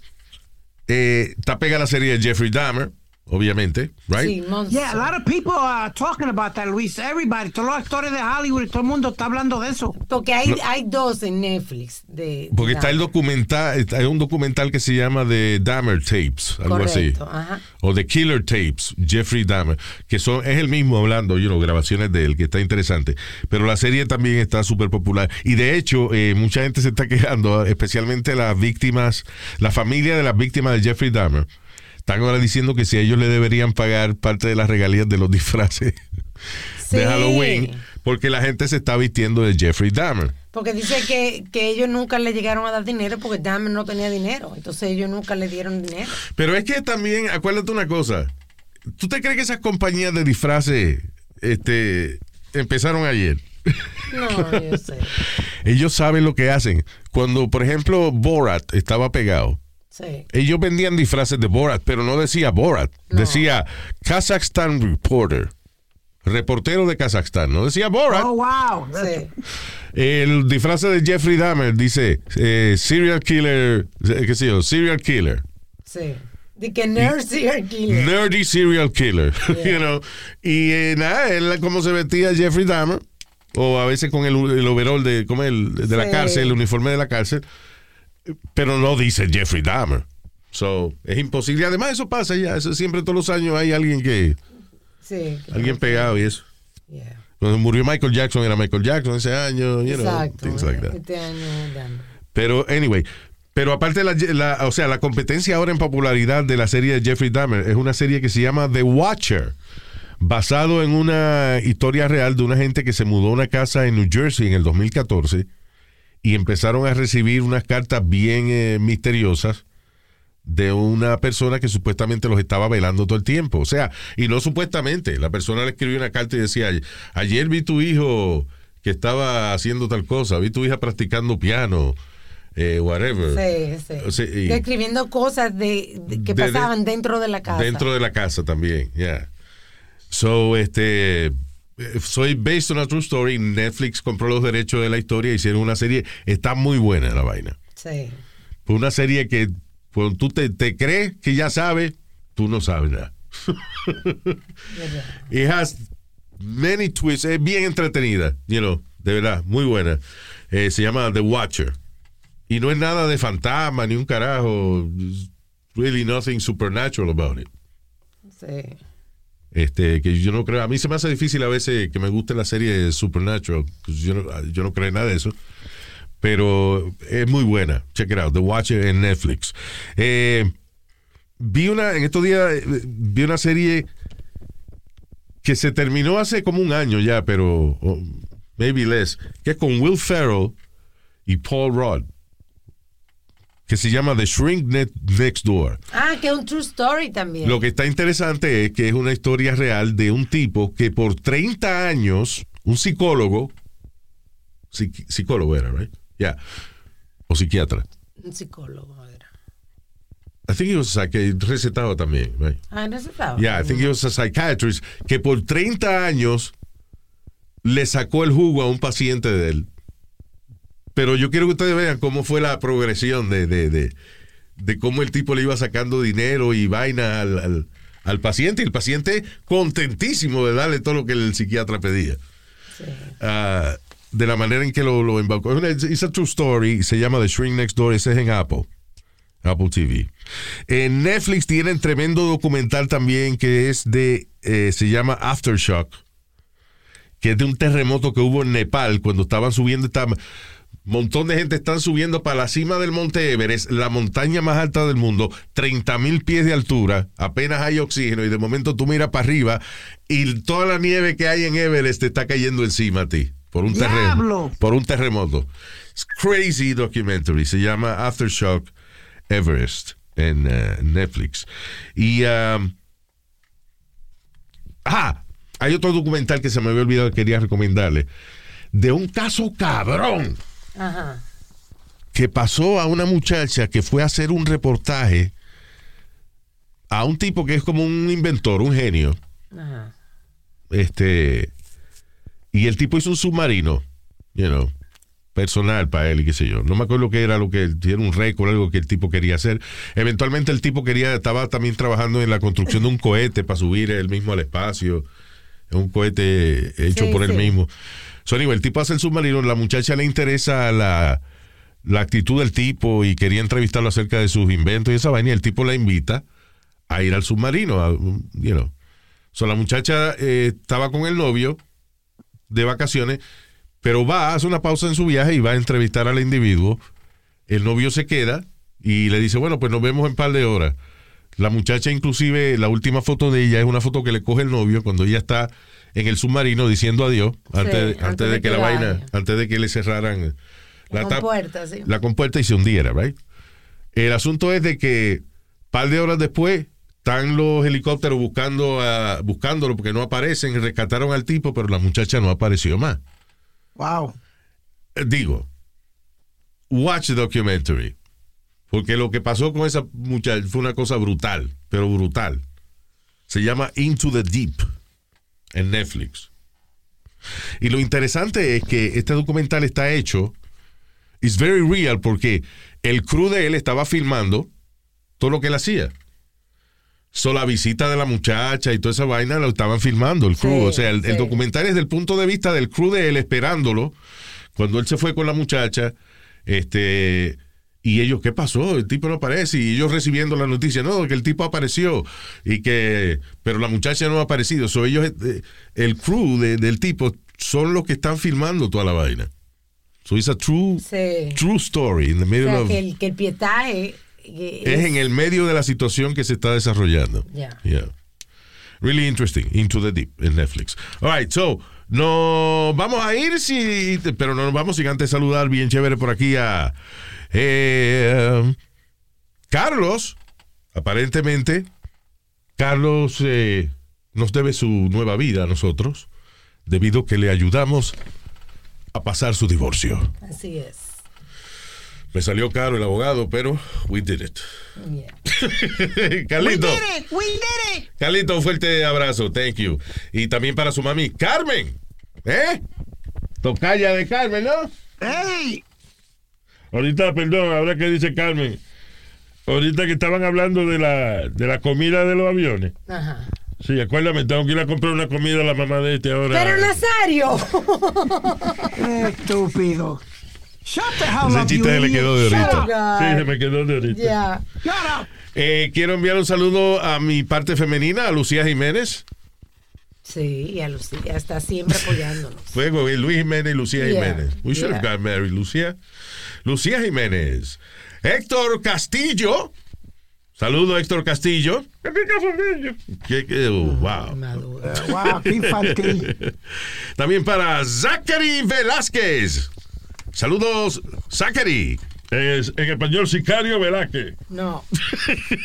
eh, está pegada la serie de Jeffrey Dahmer, obviamente, right? Sí. Yeah, a lot of people are talking about that, Luis. Everybody, todos los actores de Hollywood, todo el mundo está hablando de eso. Porque hay, hay dos en Netflix. De, Porque de está el documental, hay un documental que se llama The Dahmer Tapes, algo Correcto, así. ajá. O The Killer Tapes, Jeffrey Dahmer, que son, es el mismo hablando, you know, grabaciones de él, que está interesante. Pero la serie también está súper popular. Y de hecho, eh, mucha gente se está quejando, especialmente las víctimas, la familia de las víctimas de Jeffrey Dahmer. Están ahora diciendo que si ellos le deberían pagar parte de las regalías de los disfraces Sí. de Halloween, porque la gente se está vistiendo de Jeffrey Dahmer. Porque dice que, que ellos nunca le llegaron a dar dinero porque Dahmer no tenía dinero. Entonces ellos nunca le dieron dinero. Pero es que también, acuérdate una cosa. ¿Tú te crees que esas compañías de disfraces este, empezaron ayer? No, yo sé. Ellos saben lo que hacen. Cuando, por ejemplo, Borat estaba pegado, Sí. ellos vendían disfraces de Borat, pero no decía Borat. Decía Kazakhstan Reporter. Reportero de Kazajstán. No decía Borat. Oh, wow. Sí. El disfraz de Jeffrey Dahmer dice eh, serial killer, eh, qué sé yo, serial killer. Sí. De que nerd serial killer. Nerdy serial killer, you know. Y eh, nada, él como se vestía Jeffrey Dahmer, o a veces con el, el overall de, como el, de la Sí. cárcel, el uniforme de la cárcel, pero no dice Jeffrey Dahmer. So, es imposible. Y además eso pasa ya, eso siempre todos los años hay alguien que, Sí. alguien pegado y eso. Yeah. Cuando murió Michael Jackson era Michael Jackson ese año, you know, Exacto. things like that. Este año Dahmer. Pero, anyway, pero aparte, la, la- o sea, la competencia ahora en popularidad de la serie de Jeffrey Dahmer es una serie que se llama The Watcher, basado en una historia real de una gente que se mudó a una casa en New Jersey en el 2014 y empezaron a recibir unas cartas bien eh, misteriosas de una persona que supuestamente los estaba velando todo el tiempo. O sea, y no supuestamente, la persona le escribió una carta y decía, ayer vi tu hijo que estaba haciendo tal cosa, vi tu hija practicando piano, eh, whatever. Sí, sí. O sea, y- Describiendo cosas de, de- que De- pasaban dentro de la casa. Dentro de la casa también, yeah. So, este, soy based on a true story. Netflix compró los derechos de la historia, hicieron una serie. Está muy buena la vaina. Sí. Fue una serie que cuando tú te, te crees que ya sabes, tú no sabes nada. It has many twists. Es bien entretenida, you know, de verdad, muy buena. Eh, se llama The Watcher. Y no es nada de fantasma ni un carajo. There's Really nothing supernatural about it. Sí. Este, que yo no creo, a mí se me hace difícil a veces que me guste la serie Supernatural, pues yo no, yo no creo en nada de eso, pero es muy buena, check it out, The Watcher en Netflix. Eh, vi una, en estos días, eh, vi una serie que se terminó hace como un año ya, pero oh, maybe less, que es con Will Ferrell y Paul Rudd, que se llama The Shrink Net- Next Door. Ah, que es un true story también. Lo que está interesante es que es una historia real de un tipo que por 30 años, un psicólogo, psiqui- psicólogo era, right? Yeah. O psiquiatra. Un psicólogo era. I think he was a recetado también, right? Ah, estaba. Yeah, I think he was a psychiatrist que por 30 años le sacó el jugo a un paciente de él. Pero yo quiero que ustedes vean cómo fue la progresión de, de, de, de cómo el tipo le iba sacando dinero y vaina al, al, al paciente y el paciente contentísimo de darle todo lo que el psiquiatra pedía. Ah, de la manera en que lo, lo embaucó. Es una it's a true story, se llama The Shrink Next Door, ese es en Apple. Apple TV. En Netflix tienen tremendo documental también que es de, eh, se llama Aftershock, que es de un terremoto que hubo en Nepal cuando estaban subiendo, esta montón de gente están subiendo para la cima del Monte Everest, la montaña más alta del mundo, 30 mil pies de altura, apenas hay oxígeno y de momento tú miras para arriba y toda la nieve que hay en Everest te está cayendo encima a ti. por un terremoto. Por un terremoto. It's crazy documentary. Se llama Aftershock Everest en eh, Netflix. Y um, ah, hay otro documental que se me había olvidado que quería recomendarle de un caso cabrón Ajá. que pasó a una muchacha que fue a hacer un reportaje a un tipo que es como un inventor, un genio. Ajá. Este. Y el tipo hizo un submarino, you know, personal para él y qué sé yo. No me acuerdo qué era lo que era un récord, algo que el tipo quería hacer. Eventualmente el tipo quería, estaba también trabajando en la construcción de un cohete para subir él mismo al espacio. Un cohete hecho Sí, por él sí. mismo. So, el tipo hace el submarino, la muchacha le interesa la, la actitud del tipo y quería entrevistarlo acerca de sus inventos y esa vaina. Y el tipo la invita a ir al submarino. So, la muchacha eh, estaba con el novio de vacaciones, pero va, hace una pausa en su viaje y va a entrevistar al individuo. El novio se queda y le dice, bueno, pues nos vemos en un par de horas. La muchacha, inclusive, la última foto de ella es una foto que le coge el novio cuando ella está en el submarino diciendo adiós antes, antes, de, que, la vaina, antes de que le cerraran La tap- compuerta, sí. la compuerta y se hundiera, right? El asunto es de que par de horas después están los helicópteros buscando a, buscándolo porque no aparecen, rescataron al tipo, pero la muchacha no apareció más. Wow. Eh, Digo, watch the documentary. Porque lo que pasó con esa muchacha fue una cosa brutal, pero brutal. Se llama Into the Deep en Netflix. Y lo interesante es que este documental está hecho, is very real, porque el crew de él estaba filmando todo lo que él hacía. So, la visita de la muchacha y toda esa vaina lo estaban filmando el crew. Sí, o sea, el, el documental es del punto de vista del crew de él esperándolo cuando él se fue con la muchacha. Este. Y ellos, ¿qué pasó? El tipo no aparece. Y ellos recibiendo la noticia, no, que el tipo apareció. Y que. Pero la muchacha no ha aparecido. So, ellos, eh, el crew de- del tipo son los que están filmando toda la vaina. So it's a true, Sí. true story in the O middle sea, of. que el, que el pietaje eh, Es en el medio de la situación que se está desarrollando. Ya. Yeah. Really interesting. Into the Deep en Netflix. All right, so, nos vamos a ir, si, pero no nos vamos sin antes saludar bien chévere por aquí a eh, Carlos. Aparentemente, Carlos eh, nos debe su nueva vida a nosotros, debido que le ayudamos a pasar su divorcio. Así es. Me salió caro el abogado, pero we did it. Yeah. Carlito. We did it. We did it. Carlito, un fuerte abrazo, thank you. Y también para su mami, Carmen. ¿Eh? Tocaya de Carmen, ¿no? Hey. Ahorita, perdón, ahora que dice Carmen. Ahorita que estaban hablando de la, de la comida de los aviones. Ajá. Sí, acuérdame, tengo que ir a comprar una comida a la mamá de este ahora. Pero Nazario. Estúpido. Shut the hell Ese up, chiste se le quedó de ahorita. Sí, se me quedó de ahorita. Up. Eh, quiero enviar un saludo a mi parte femenina, a Lucía Jiménez. Sí, y a Lucía está siempre apoyándonos. Fuego, eh, Luis Jiménez y Lucía Yeah, Jiménez. We should have yeah. got married, Lucía. Lucía Jiménez. Héctor Castillo. Saludo, Héctor Castillo. ¿Qué que- oh, wow. Wow, qué infantil. También para Zachary Velázquez. Saludos, Zachary. Es, en español, Sicario Velázquez. No.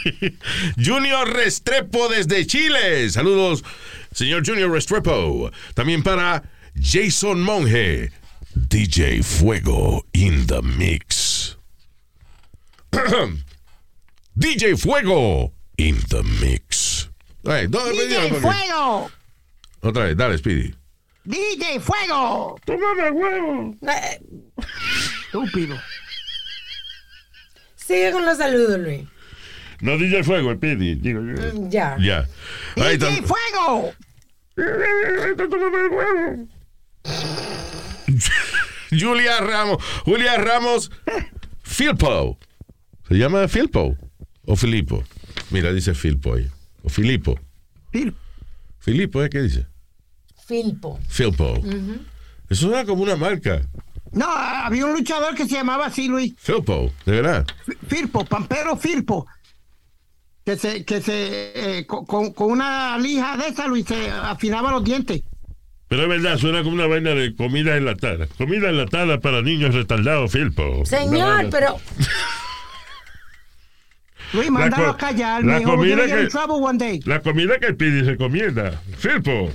Junior Restrepo desde Chile. Saludos, señor Junior Restrepo. También para Jason Monge. DJ Fuego in the mix. DJ Fuego in the mix. DJ Fuego. Otra vez, dale, Speedy. DJ Fuego. ¡Tómame huevo! Eh, Estúpido. Sigue con los saludos, Luis. No DJ Fuego. Digo yo. Ya. Ya. Ahí DJ tam- Fuego. ¡Tómame huevo! Julia Ramos. Julia Ramos. Filpo. ¿Se llama Filpo? ¿O Filipo? Mira, dice Filpo ahí. ¿O Filipo? Phil. Filipo, ¿eh? ¿Qué dice? Filpo. Filpo. Eso suena como una marca. No, había un luchador que se llamaba así, Luis. Filpo, de verdad. Firpo, Pampero Firpo. Que se, que se, eh, co- con, con una lija de esa, Luis, se afinaba los dientes. Pero es verdad, suena como una vaina de comida enlatada. Comida enlatada para niños retardados, Filpo. Señor, pero Luis, mándalo a callar. la comida que- one day. La comida que pide se recomienda. Filpo.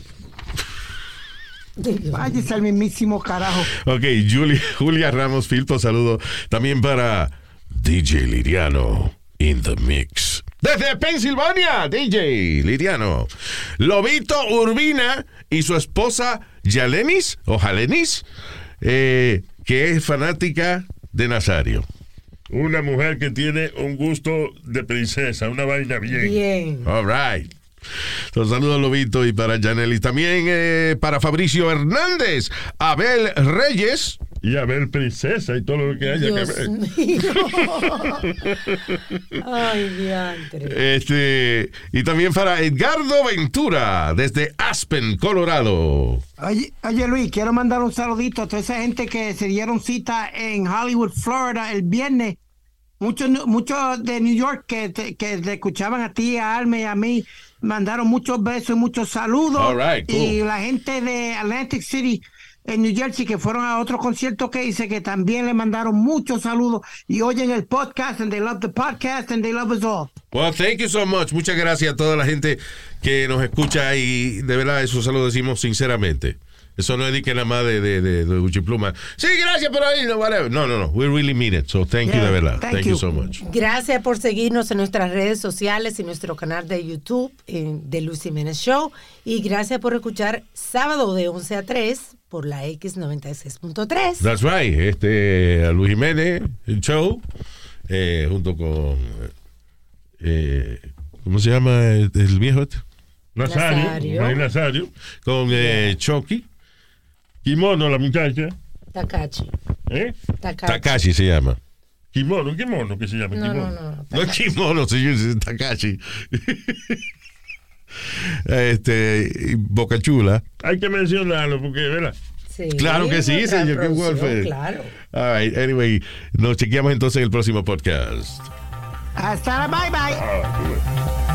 Váyase al mismísimo carajo. Ok, Julia, Julia Ramos Filpo, saludo también para DJ Liriano in the mix. Desde Pensilvania, DJ Liriano. Lobito Urbina y su esposa Yalenis o Jalenis, eh, que es fanática de Nazario. Una mujer que tiene un gusto de princesa, una vaina bien. bien. All right. Los saludos, Lobito, y para Janelis. También eh, para Fabricio Hernández, Abel Reyes. Y Abel Princesa y todo lo que haya Dios que ver. mío. Ay, diantre. Este, y también para Edgardo Ventura, desde Aspen, Colorado. Oye, oye, Luis, quiero mandar un saludito a toda esa gente que se dieron cita en Hollywood, Florida, el viernes. Muchos muchos de New York que, que te escuchaban a ti, a Alme y a mí, mandaron muchos besos y muchos saludos. All right, cool. Y la gente de Atlantic City, en New Jersey, que fueron a otro concierto que hice, que también le mandaron muchos saludos y oyen el podcast, and they love the podcast, and they love us all. Well, thank you so much. Muchas gracias a toda la gente que nos escucha y de verdad eso se lo decimos sinceramente. Eso no es de que nada más de, de, de, de Uchipluma. Sí, gracias, pero ahí no, whatever. No, no, no. We really mean it. So thank you de verdad. thank Thank, you. you. so much. Gracias por seguirnos en nuestras redes sociales y nuestro canal de YouTube en de Lucy Jiménez Show. Y gracias por escuchar sábado de 11 a 3 por la X96.3. That's right. Este, a Luis Jiménez, el show, eh, junto con. eh, ¿Cómo se llama el, viejo este? Nazario. Nazario. Con eh, Chucky. Kimono, la muchacha. Takachi. ¿Eh? Takachi. Takashi se llama. Kimono, kimono que se llama. No, kimono. no, no. No es kimono, señor, es Takashi. este, Boca Chula. Hay que mencionarlo porque, ¿verdad? Sí, Claro que sí, señor. Golpe. Claro. All right, anyway, nos chequeamos entonces en el próximo podcast. Hasta la bye bye.